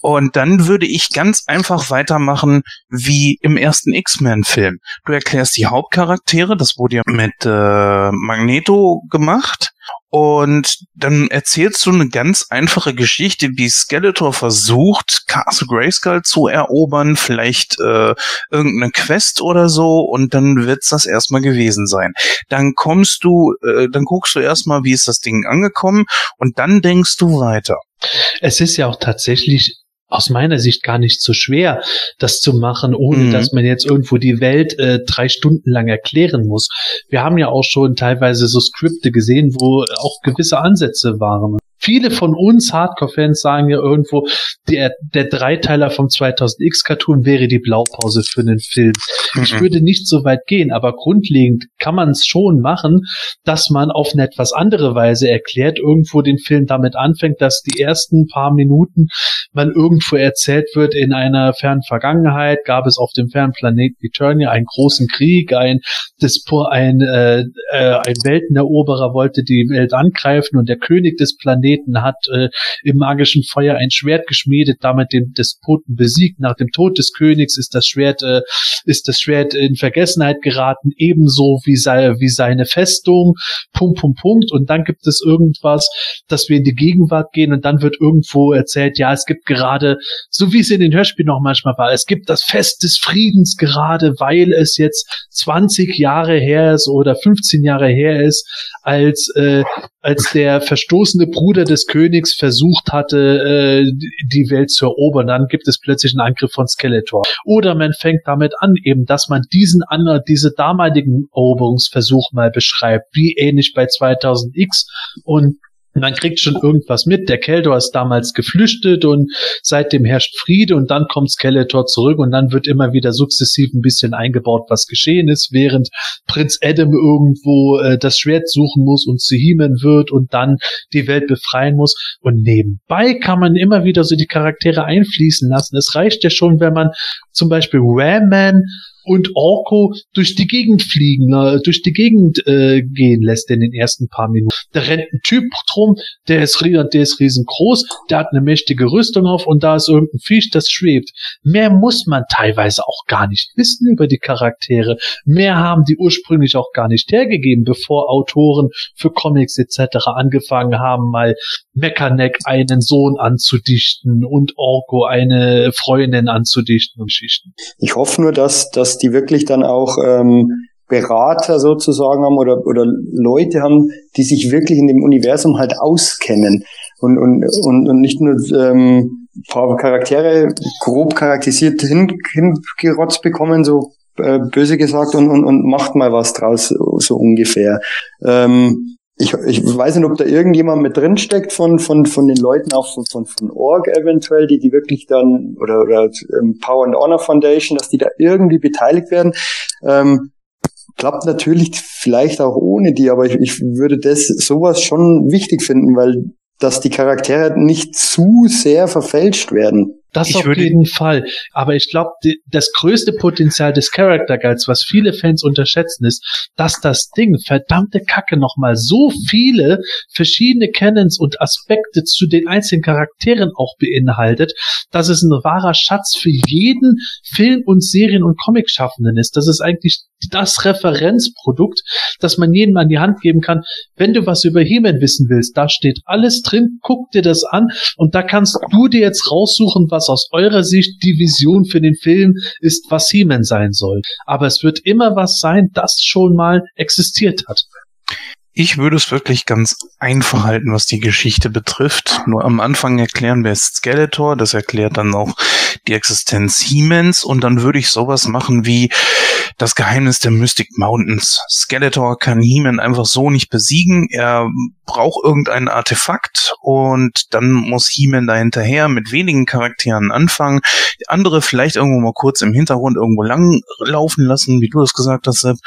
Und dann würde ich ganz einfach weitermachen wie im ersten X-Men-Film. Du erklärst die Hauptcharaktere, das wurde ja mit äh, Magneto gemacht. Und dann erzählst du eine ganz einfache Geschichte, wie Skeletor versucht, Castle Grayskull zu erobern, vielleicht äh, irgendeine Quest oder so, und dann wird's das erstmal gewesen sein. Dann kommst du, äh, dann guckst du erstmal, wie ist das Ding angekommen, und dann denkst du weiter. Es ist ja auch tatsächlich aus meiner Sicht gar nicht so schwer, das zu machen, ohne Mhm. dass man jetzt irgendwo die Welt äh, drei Stunden lang erklären muss. Wir haben ja auch schon teilweise so Skripte gesehen, wo auch gewisse Ansätze waren. Viele von uns Hardcore-Fans sagen ja irgendwo, der, der Dreiteiler vom 2000X-Cartoon wäre die Blaupause für einen Film. Ich Mhm. würde nicht so weit gehen, aber grundlegend kann man es schon machen, dass man auf eine etwas andere Weise erklärt, irgendwo den Film damit anfängt, dass die ersten paar Minuten man irgendwo erzählt wird, in einer fernen Vergangenheit gab es auf dem fernen Planeten Eternia einen großen Krieg, ein, Dispo, ein, äh, äh, ein Welteneroberer wollte die Welt angreifen und der König des Planeten hat äh, im magischen Feuer ein Schwert geschmiedet, damit den Despoten besiegt. Nach dem Tod des Königs ist das Schwert, äh, ist das Schwert in Vergessenheit geraten, ebenso wie, sei, wie seine Festung. Punkt, Punkt, Punkt. Und dann gibt es irgendwas, dass wir in die Gegenwart gehen und dann wird irgendwo erzählt, ja, es gibt gerade, so wie es in den Hörspielen noch manchmal war, es gibt das Fest des Friedens gerade, weil es jetzt 20 Jahre her ist oder 15 Jahre her ist, als, äh, als der verstoßene Bruder des Königs versucht hatte, äh, die Welt zu erobern. Dann gibt es plötzlich einen Angriff von Skeletor. Oder man fängt damit an, eben, dass man diesen anderen, diese damaligen Eroberungsversuch mal beschreibt, wie ähnlich bei 2000X und man kriegt schon irgendwas mit. Der Keldor ist damals geflüchtet und seitdem herrscht Friede und dann kommt Skeletor zurück und dann wird immer wieder sukzessiv ein bisschen eingebaut, was geschehen ist, während Prinz Adam irgendwo äh, das Schwert suchen muss und zu He-Man wird und dann die Welt befreien muss. Und nebenbei kann man immer wieder so die Charaktere einfließen lassen. Es reicht ja schon, wenn man zum Beispiel Ram Man und Orko durch die Gegend fliegen, äh, durch die Gegend äh, gehen lässt in den ersten paar Minuten. Da rennt ein Typ drum, der ist, der ist riesengroß, der hat eine mächtige Rüstung auf und da ist irgendein Viech, das schwebt. Mehr muss man teilweise auch gar nicht wissen über die Charaktere. Mehr haben die ursprünglich auch gar nicht hergegeben, bevor Autoren für Comics etc. angefangen haben, mal Mechaneck einen Sohn anzudichten und Orko eine Freundin anzudichten und Schichten. Ich hoffe nur, dass, dass die wirklich dann auch ähm, Berater sozusagen haben oder, oder Leute haben, die sich wirklich in dem Universum halt auskennen und, und, und, und nicht nur ähm, paar Charaktere grob charakterisiert hin, hingerotzt bekommen, so äh, böse gesagt, und, und, und macht mal was draus, so ungefähr. Ähm, ich, ich weiß nicht, ob da irgendjemand mit drin steckt von, von, von den Leuten, auch von, von, von Org eventuell, die, die wirklich dann, oder, oder ähm, Power and Honor Foundation, dass die da irgendwie beteiligt werden. Ähm, klappt natürlich vielleicht auch ohne die, aber ich, ich würde das sowas schon wichtig finden, weil dass die Charaktere nicht zu sehr verfälscht werden. Das Ich auf jeden Fall. Aber ich glaube, das größte Potenzial des Character Guides, was viele Fans unterschätzen, ist, dass das Ding verdammte Kacke nochmal so viele verschiedene Canons und Aspekte zu den einzelnen Charakteren auch beinhaltet, dass es ein wahrer Schatz für jeden Film- und Serien- und Comic-Schaffenden ist. Das ist eigentlich das Referenzprodukt, das man jedem an die Hand geben kann. Wenn du was über He-Man wissen willst, da steht alles drin, guck dir das an und da kannst du dir jetzt raussuchen, was aus eurer Sicht die Vision für den Film ist, was He-Man sein soll. Aber es wird immer was sein, das schon mal existiert hat. Ich würde es wirklich ganz einfach halten, was die Geschichte betrifft. Nur am Anfang erklären, ist Skeletor. Das erklärt dann auch die Existenz He-Mans. Und dann würde ich sowas machen wie das Geheimnis der Mystic Mountains. Skeletor kann He-Man einfach so nicht besiegen. Er braucht irgendein Artefakt und dann muss He-Man da hinterher mit wenigen Charakteren anfangen. Andere vielleicht irgendwo mal kurz im Hintergrund irgendwo lang laufen lassen, wie du es gesagt hast, Sepp.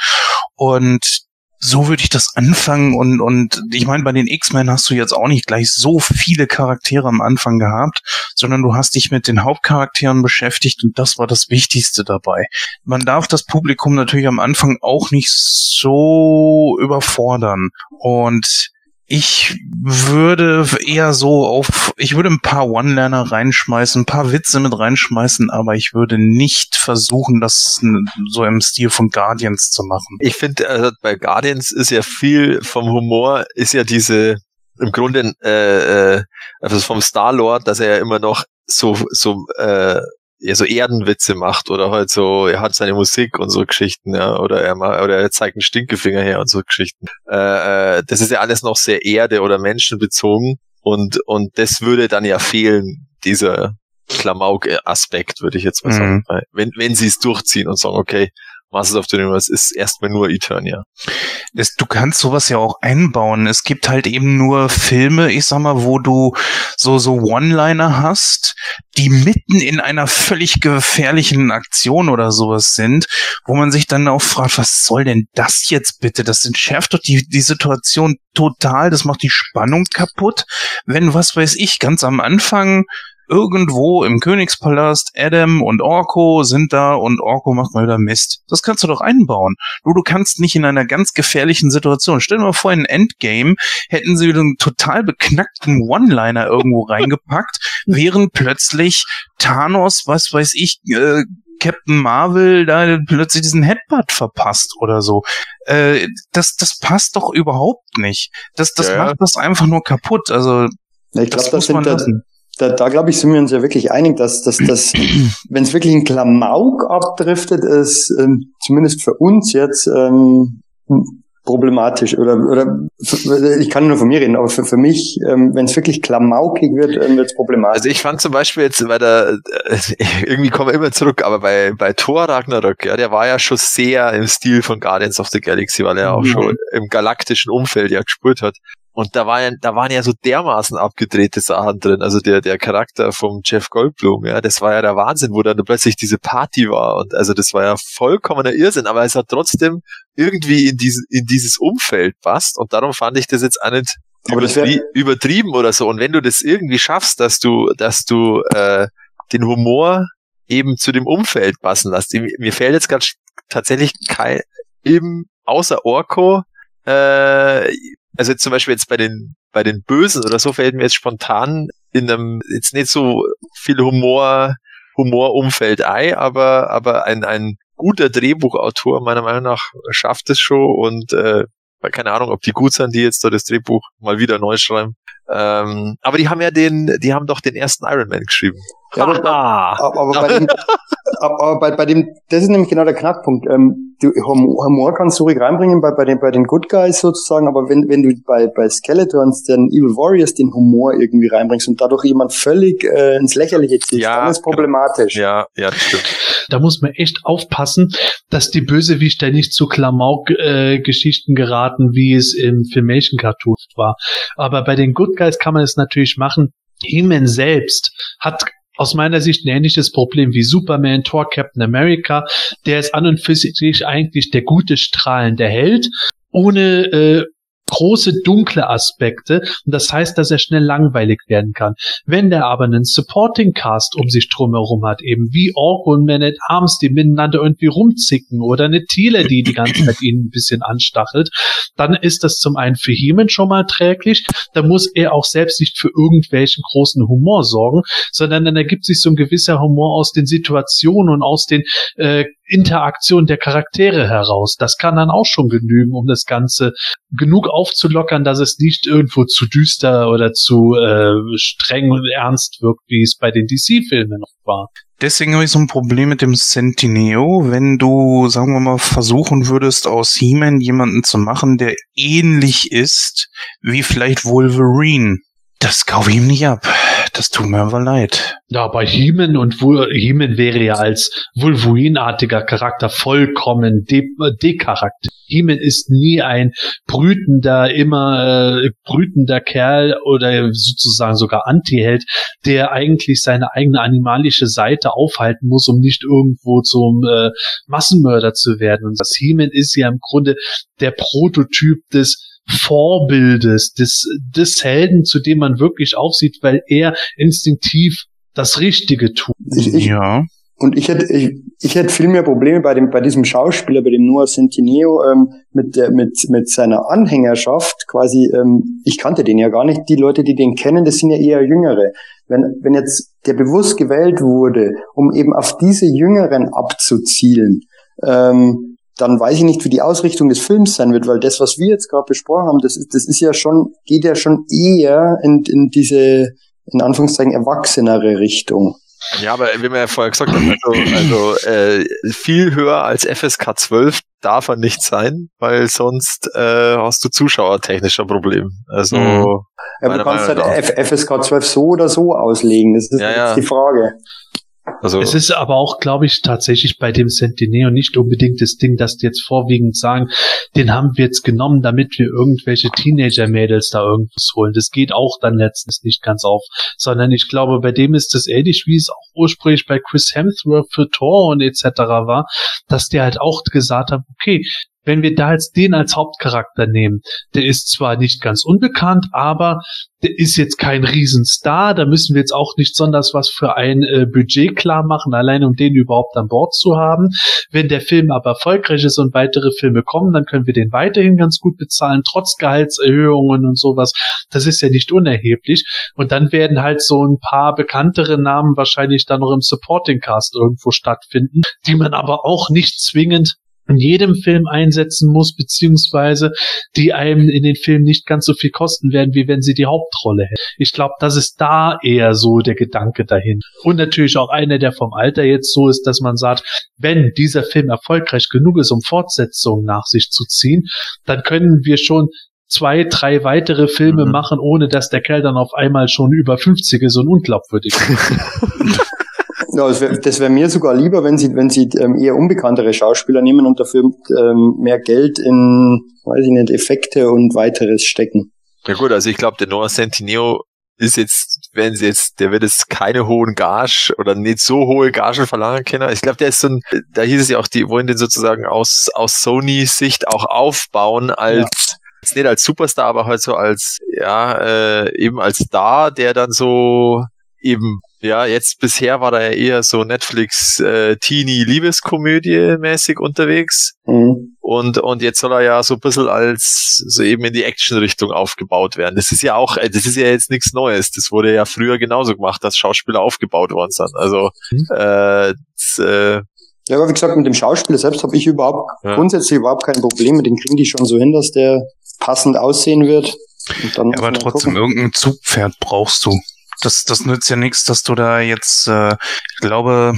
Und so würde ich das anfangen und, und ich meine, bei den X-Men hast du jetzt auch nicht gleich so viele Charaktere am Anfang gehabt, sondern du hast dich mit den Hauptcharakteren beschäftigt und das war das Wichtigste dabei. Man darf das Publikum natürlich am Anfang auch nicht so überfordern und ich würde eher so auf, ich würde ein paar One-Liner reinschmeißen, ein paar Witze mit reinschmeißen, aber ich würde nicht versuchen, das so im Stil von Guardians zu machen. Ich finde, also bei Guardians ist ja viel vom Humor, ist ja diese, im Grunde, äh, äh, also vom Star-Lord, dass er ja immer noch so, so, äh, ja, so Erdenwitze macht oder halt so, er hat seine Musik und so Geschichten, ja, oder er macht, oder er zeigt einen Stinkefinger her und so Geschichten. Äh, äh, das ist ja alles noch sehr erde- oder menschenbezogen und, und das würde dann ja fehlen, dieser Klamauk-Aspekt, würde ich jetzt mal Mhm. sagen. Weil Wenn, wenn sie es durchziehen und sagen, okay, Masters of the Universe ist erstmal nur Eternia. Du kannst sowas ja auch einbauen. Es gibt halt eben nur Filme, ich sag mal, wo du so, so One-Liner hast, die mitten in einer völlig gefährlichen Aktion oder sowas sind, wo man sich dann auch fragt, was soll denn das jetzt bitte? Das entschärft doch die, die Situation total, das macht die Spannung kaputt. Wenn, was weiß ich, ganz am Anfang irgendwo im Königspalast Adam und Orko sind da und Orko macht mal wieder Mist. Das kannst du doch einbauen. Nur du kannst nicht in einer ganz gefährlichen Situation. Stell dir mal vor, in Endgame hätten sie wieder einen total beknackten One-Liner irgendwo reingepackt, während plötzlich Thanos, was weiß ich, äh, Captain Marvel da plötzlich diesen Headbutt verpasst oder so. Äh, das, das passt doch überhaupt nicht. Das, das Ja, ja. macht das einfach nur kaputt. Also, ich das glaube, das muss man sind da, lassen. Da, da glaube ich, sind wir uns ja wirklich einig, dass, dass, dass wenn es wirklich ein Klamauk abdriftet, ist ähm, zumindest für uns jetzt ähm, problematisch oder oder ich kann nur von mir reden, aber für, für mich, ähm, wenn es wirklich klamaukig wird, ähm, wird es problematisch. Also ich fand zum Beispiel jetzt bei der, äh, irgendwie kommen wir immer zurück, aber bei, bei Thor Ragnarök, ja, der war ja schon sehr im Stil von Guardians of the Galaxy, weil er auch Mhm. schon im galaktischen Umfeld ja gespürt hat. Und da war ja, da waren ja so dermaßen abgedrehte Sachen drin. Also der, der Charakter vom Jeff Goldblum, ja, das war ja der Wahnsinn, wo dann plötzlich diese Party war. Und also das war ja vollkommener Irrsinn, aber es hat trotzdem irgendwie in diesen, in dieses Umfeld passt. Und darum fand ich das jetzt auch nicht Aber das wär- übertrieben oder so. Und wenn du das irgendwie schaffst, dass du, dass du äh, den Humor eben zu dem Umfeld passen lässt. Mir mir fällt jetzt gerade tatsächlich kein, eben außer Orko, äh, also jetzt zum Beispiel jetzt bei den, bei den Bösen oder so fällt mir jetzt spontan in einem, jetzt nicht so viel Humor, Humorumfeld ein, aber, aber ein, ein guter Drehbuchautor meiner Meinung nach schafft es schon und äh, keine Ahnung, ob die gut sind, die jetzt da das Drehbuch mal wieder neu schreiben. Ähm, aber die haben ja den, die haben doch den ersten Iron Man geschrieben. Ja, aber, aber, aber, bei dem, aber, bei, bei dem, das ist nämlich genau der Knackpunkt. Ähm, du, Humor Humor kannst du ruhig reinbringen bei, bei, den, bei den Good Guys sozusagen, aber wenn, wenn du bei, bei Skeletons, den Evil Warriors, den Humor irgendwie reinbringst und dadurch jemand völlig äh, ins Lächerliche ziehst, Ja, dann ist problematisch. ja, ja, das stimmt. Da muss man echt aufpassen, dass die Bösewichter nicht zu Klamauk-Geschichten geraten, wie es im Filmation-Cartoon war. Aber bei den Good Guys kann man es natürlich machen. He-Man selbst hat aus meiner Sicht ein ähnliches Problem wie Superman, Thor, Captain America. Der ist an und für sich eigentlich der gute, strahlende Held, ohne äh, große dunkle Aspekte und das heißt, dass er schnell langweilig werden kann. Wenn der aber einen Supporting Cast um sich drumherum hat, eben wie Ork und Man at Arms, die miteinander irgendwie rumzicken oder eine Thiele, die die ganze Zeit ihn ein bisschen anstachelt, dann ist das zum einen für Heeman schon mal träglich, da muss er auch selbst nicht für irgendwelchen großen Humor sorgen, sondern dann ergibt sich so ein gewisser Humor aus den Situationen und aus den äh, Interaktionen der Charaktere heraus. Das kann dann auch schon genügen, um das Ganze genug aufzulockern, dass es nicht irgendwo zu düster oder zu äh, streng und ernst wirkt, wie es bei den DC-Filmen noch war. Deswegen habe ich so ein Problem mit dem Centineo, wenn du, sagen wir mal, versuchen würdest, aus He-Man jemanden zu machen, der ähnlich ist wie vielleicht Wolverine. Das kaufe ich ihm nicht ab. Das tut mir aber leid. Ja, bei He-Man und He-Man wäre ja als Wolverine-artiger Charakter vollkommen de decharakter. He-Man ist nie ein brütender, immer äh, brütender Kerl oder sozusagen sogar Anti-Held, der eigentlich seine eigene animalische Seite aufhalten muss, um nicht irgendwo zum äh, Massenmörder zu werden. Und das He-Man ist ja im Grunde der Prototyp des Vorbildes, des, des Helden, zu dem man wirklich aufsieht, weil er instinktiv das Richtige tut. Ich, ich, Ja. Und ich hätte, ich, ich hätte viel mehr Probleme bei dem, bei diesem Schauspieler, bei dem Noah Centineo, ähm, mit der, mit, mit seiner Anhängerschaft quasi, ähm, ich kannte den ja gar nicht. Die Leute, die den kennen, das sind ja eher Jüngere. Wenn, wenn jetzt der bewusst gewählt wurde, um eben auf diese Jüngeren abzuzielen, ähm, dann weiß ich nicht, wie die Ausrichtung des Films sein wird, weil das, was wir jetzt gerade besprochen haben, das ist, das ist ja schon, geht ja schon eher in, in diese, in Anführungszeichen, erwachsenere Richtung. Ja, aber wie wir ja vorher gesagt haben, also, also äh, viel höher als FSK 12 darf er nicht sein, weil sonst äh, hast du zuschauertechnischer Problem. Also Mhm. Ja, du kannst halt. F FSK 12 so oder so auslegen. Das ist Ja, jetzt ja. die Frage. Also Es ist aber auch, glaube ich, tatsächlich bei dem Centineo nicht unbedingt das Ding, dass die jetzt vorwiegend sagen, den haben wir jetzt genommen, damit wir irgendwelche Teenager-Mädels da irgendwas holen. Das geht auch dann letztens nicht ganz auf, sondern ich glaube, bei dem ist das ähnlich, wie es auch ursprünglich bei Chris Hemsworth für Thor und etc. war, dass der halt auch gesagt hat, okay, wenn wir da jetzt den als Hauptcharakter nehmen, der ist zwar nicht ganz unbekannt, aber der ist jetzt kein Riesenstar, da müssen wir jetzt auch nicht besonders was für ein äh, Budget klar machen, allein um den überhaupt an Bord zu haben. Wenn der Film aber erfolgreich ist und weitere Filme kommen, dann können wir den weiterhin ganz gut bezahlen, trotz Gehaltserhöhungen und sowas. Das ist ja nicht unerheblich. Und dann werden halt so ein paar bekanntere Namen wahrscheinlich dann noch im Supporting Cast irgendwo stattfinden, die man aber auch nicht zwingend in jedem Film einsetzen muss, beziehungsweise die einem in den Filmen nicht ganz so viel kosten werden, wie wenn sie die Hauptrolle hätten. Ich glaube, das ist da eher so der Gedanke dahin. Und natürlich auch einer, der vom Alter jetzt so ist, dass man sagt, wenn dieser Film erfolgreich genug ist, um Fortsetzungen nach sich zu ziehen, dann können wir schon zwei, drei weitere Filme Mhm. machen, ohne dass der Kerl dann auf einmal schon über 50 ist und unglaubwürdig. Ja, das wäre wär mir sogar lieber, wenn sie, wenn sie ähm, eher unbekanntere Schauspieler nehmen und dafür ähm, mehr Geld in, weiß ich nicht, Effekte und weiteres stecken. Ja gut, also ich glaube, der Noah Centineo ist jetzt, wenn sie jetzt, der wird jetzt keine hohen Gage oder nicht so hohe Gagen verlangen können. Ich glaube, der ist so ein, da hieß es ja auch, die wollen den sozusagen aus, aus Sony-Sicht auch aufbauen als, jetzt nicht als Superstar, aber halt so als, ja, äh, eben als Star, der dann so eben, ja, jetzt bisher war er ja eher so Netflix äh, Teenie Liebeskomödie mäßig unterwegs. Mhm. Und, und jetzt soll er ja so ein bisschen als so eben in die Action-Richtung aufgebaut werden. Das ist ja auch, äh, das ist ja jetzt nichts Neues. Das wurde ja früher genauso gemacht, dass Schauspieler aufgebaut worden sind. Also Mhm. äh, das, äh, Ja, aber wie gesagt, mit dem Schauspieler selbst habe ich überhaupt Ja. grundsätzlich überhaupt kein Problem. Mit dem kriegen die schon so hin, dass der passend aussehen wird. Und dann Ja, aber trotzdem, gucken. irgendein Zugpferd brauchst du. Das, das nützt ja nichts, dass du da jetzt, äh, ich glaube,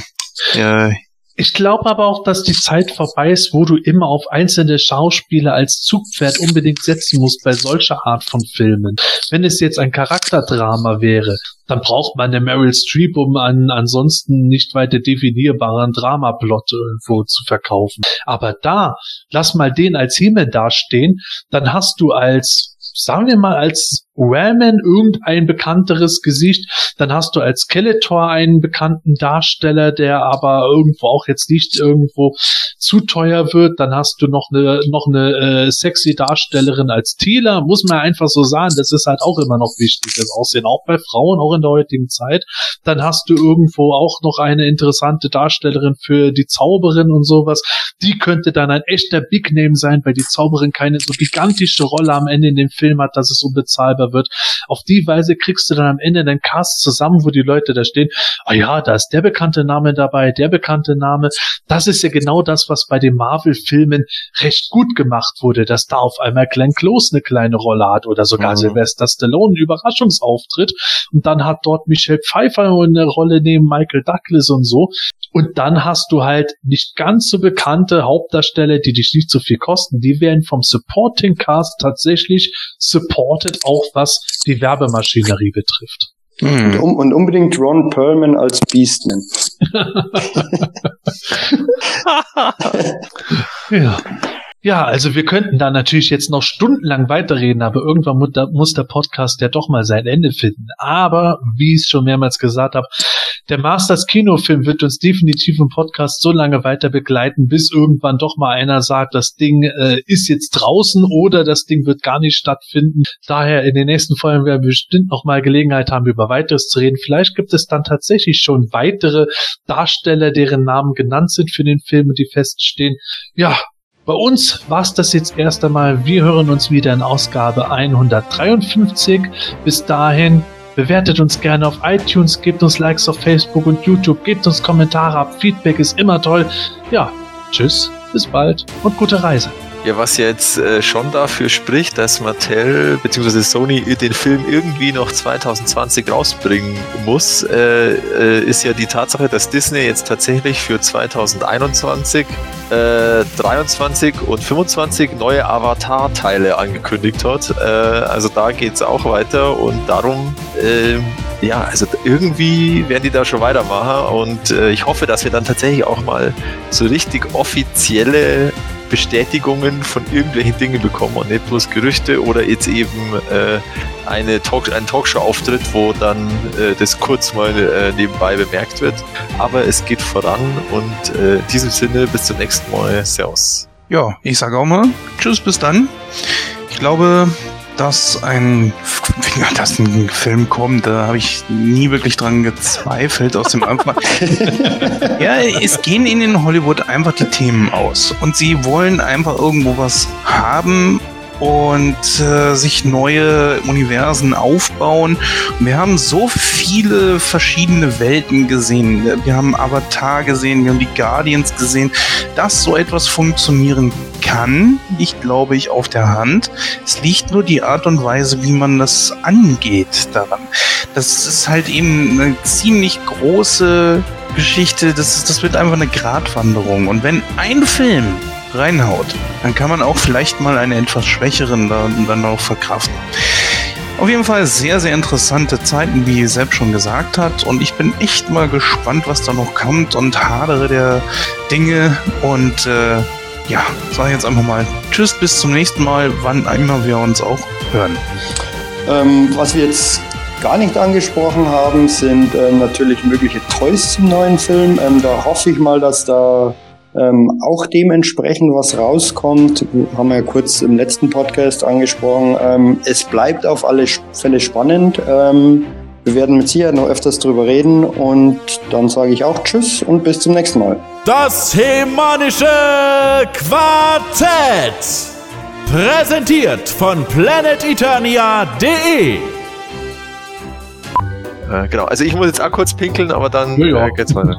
äh, Ich glaube aber auch, dass die Zeit vorbei ist, wo du immer auf einzelne Schauspieler als Zugpferd unbedingt setzen musst bei solcher Art von Filmen. Wenn es jetzt ein Charakterdrama wäre, dann braucht man eine Meryl Streep, um einen ansonsten nicht weiter definierbaren Dramaplot irgendwo zu verkaufen. Aber da, lass mal den als Himmel dastehen, dann hast du als, sagen wir mal, als Wellman irgendein bekannteres Gesicht, dann hast du als Skeletor einen bekannten Darsteller, der aber irgendwo auch jetzt nicht irgendwo zu teuer wird. Dann hast du noch eine noch eine äh, sexy Darstellerin als Thieler, muss man einfach so sagen. Das ist halt auch immer noch wichtig, das Aussehen auch bei Frauen, auch in der heutigen Zeit. Dann hast du irgendwo auch noch eine interessante Darstellerin für die Zauberin und sowas. Die könnte dann ein echter Big Name sein, weil die Zauberin keine so gigantische Rolle am Ende in dem Film hat, dass es unbezahlbar wird. Auf die Weise kriegst du dann am Ende den Cast zusammen, wo die Leute da stehen. Ah ja, da ist der bekannte Name dabei, der bekannte Name. Das ist ja genau das, was bei den Marvel-Filmen recht gut gemacht wurde, dass da auf einmal Glenn Close eine kleine Rolle hat oder sogar Mhm. Sylvester Stallone einen Überraschungsauftritt und dann hat dort Michelle Pfeiffer eine Rolle neben Michael Douglas und so. Und dann hast du halt nicht ganz so bekannte Hauptdarsteller, die dich nicht so viel kosten. Die werden vom Supporting Cast tatsächlich supported, auch was die Werbemaschinerie betrifft. Und, hm, um, und unbedingt Ron Perlman als Beastman. Ja. Ja, also wir könnten da natürlich jetzt noch stundenlang weiterreden, aber irgendwann muss der Podcast ja doch mal sein Ende finden. Aber, wie ich es schon mehrmals gesagt habe, der Masters Kinofilm wird uns definitiv im Podcast so lange weiter begleiten, bis irgendwann doch mal einer sagt, das Ding äh, ist jetzt draußen oder das Ding wird gar nicht stattfinden. Daher in den nächsten Folgen werden wir bestimmt noch mal Gelegenheit haben, über weiteres zu reden. Vielleicht gibt es dann tatsächlich schon weitere Darsteller, deren Namen genannt sind für den Film und die feststehen. Ja, bei uns war's das jetzt erst einmal. Wir hören uns wieder in Ausgabe 153. Bis dahin bewertet uns gerne auf iTunes, gebt uns Likes auf Facebook und YouTube, gebt uns Kommentare ab. Feedback ist immer toll. Ja, tschüss, bis bald und gute Reise. Ja, was jetzt äh, schon dafür spricht, dass Mattel bzw. Sony den Film irgendwie noch 2020 rausbringen muss, äh, äh, ist ja die Tatsache, dass Disney jetzt tatsächlich für 2021, äh, 23 und 25 neue Avatar-Teile angekündigt hat. Äh, also da geht's auch weiter und darum, ähm, ja, also irgendwie werden die da schon weitermachen und äh, ich hoffe, dass wir dann tatsächlich auch mal so richtig offizielle Bestätigungen von irgendwelchen Dingen bekommen und nicht bloß Gerüchte oder jetzt eben äh, eine Talk einen Talkshow-Auftritt, wo dann äh, das kurz mal äh, nebenbei bemerkt wird. Aber es geht voran und äh, in diesem Sinne bis zum nächsten Mal. Servus. ja, ich sage auch mal, tschüss, bis dann. Ich glaube, dass ein, dass ein Film kommt, da habe ich nie wirklich dran gezweifelt aus dem Anfang. ja, es gehen in den Hollywood einfach die Themen aus und sie wollen einfach irgendwo was haben und äh, sich neue Universen aufbauen. Wir haben so viele verschiedene Welten gesehen. Wir haben Avatar gesehen, wir haben die Guardians gesehen. Dass so etwas funktionieren kann, liegt, glaube ich, auf der Hand. Es liegt nur die Art und Weise, wie man das angeht daran. Das ist halt eben eine ziemlich große Geschichte. Das, ist, das wird einfach eine Gratwanderung. Und wenn ein Film reinhaut, dann kann man auch vielleicht mal einen etwas schwächeren dann, dann auch verkraften. Auf jeden Fall sehr, sehr interessante Zeiten, wie selbst schon gesagt hat. Und ich bin echt mal gespannt, was da noch kommt und hadere der Dinge. Und äh, ja, sage jetzt einfach mal Tschüss, bis zum nächsten Mal, wann immer wir uns auch hören. Ähm, was wir jetzt gar nicht angesprochen haben, sind ähm, natürlich mögliche Toys zum neuen Film. Ähm, da hoffe ich mal, dass da ähm, auch dementsprechend was rauskommt. Haben wir ja kurz im letzten Podcast angesprochen. Ähm, es bleibt auf alle Fälle spannend. Ähm, wir werden mit Sicherheit noch öfters drüber reden und dann sage ich auch Tschüss und bis zum nächsten Mal. Das Hemanische Quartett. Präsentiert von planeteternia.de. Äh, genau, also ich muss jetzt auch kurz pinkeln, aber dann Ja, ja. äh, geht's weiter.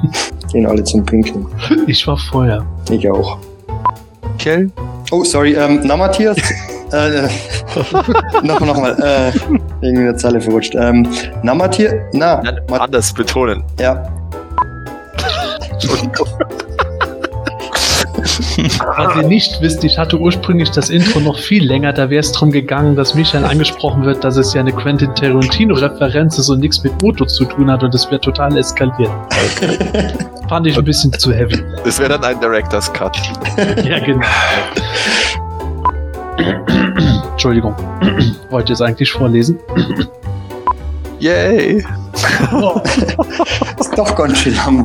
Gehen alle zum Pinkeln. Ich war vorher. Ich auch. Michael? Oh, sorry, ähm, na Matthias. äh, noch, noch mal, äh, irgendwie eine Zeile verrutscht. Ähm, na Matthias, na, anders betonen. ja, Was ihr nicht wisst, ich hatte ursprünglich das Intro noch viel länger, da wäre es darum gegangen, dass Michael angesprochen wird, dass es ja eine Quentin Tarantino-Referenz ist und nichts mit Moto zu tun hat und es wäre total eskaliert. Fand ich ein bisschen zu heavy. Das wäre dann ein Director's Cut. Ja, genau. Entschuldigung. Wollt ihr es eigentlich vorlesen? Yay! ist doch ganz schön lang.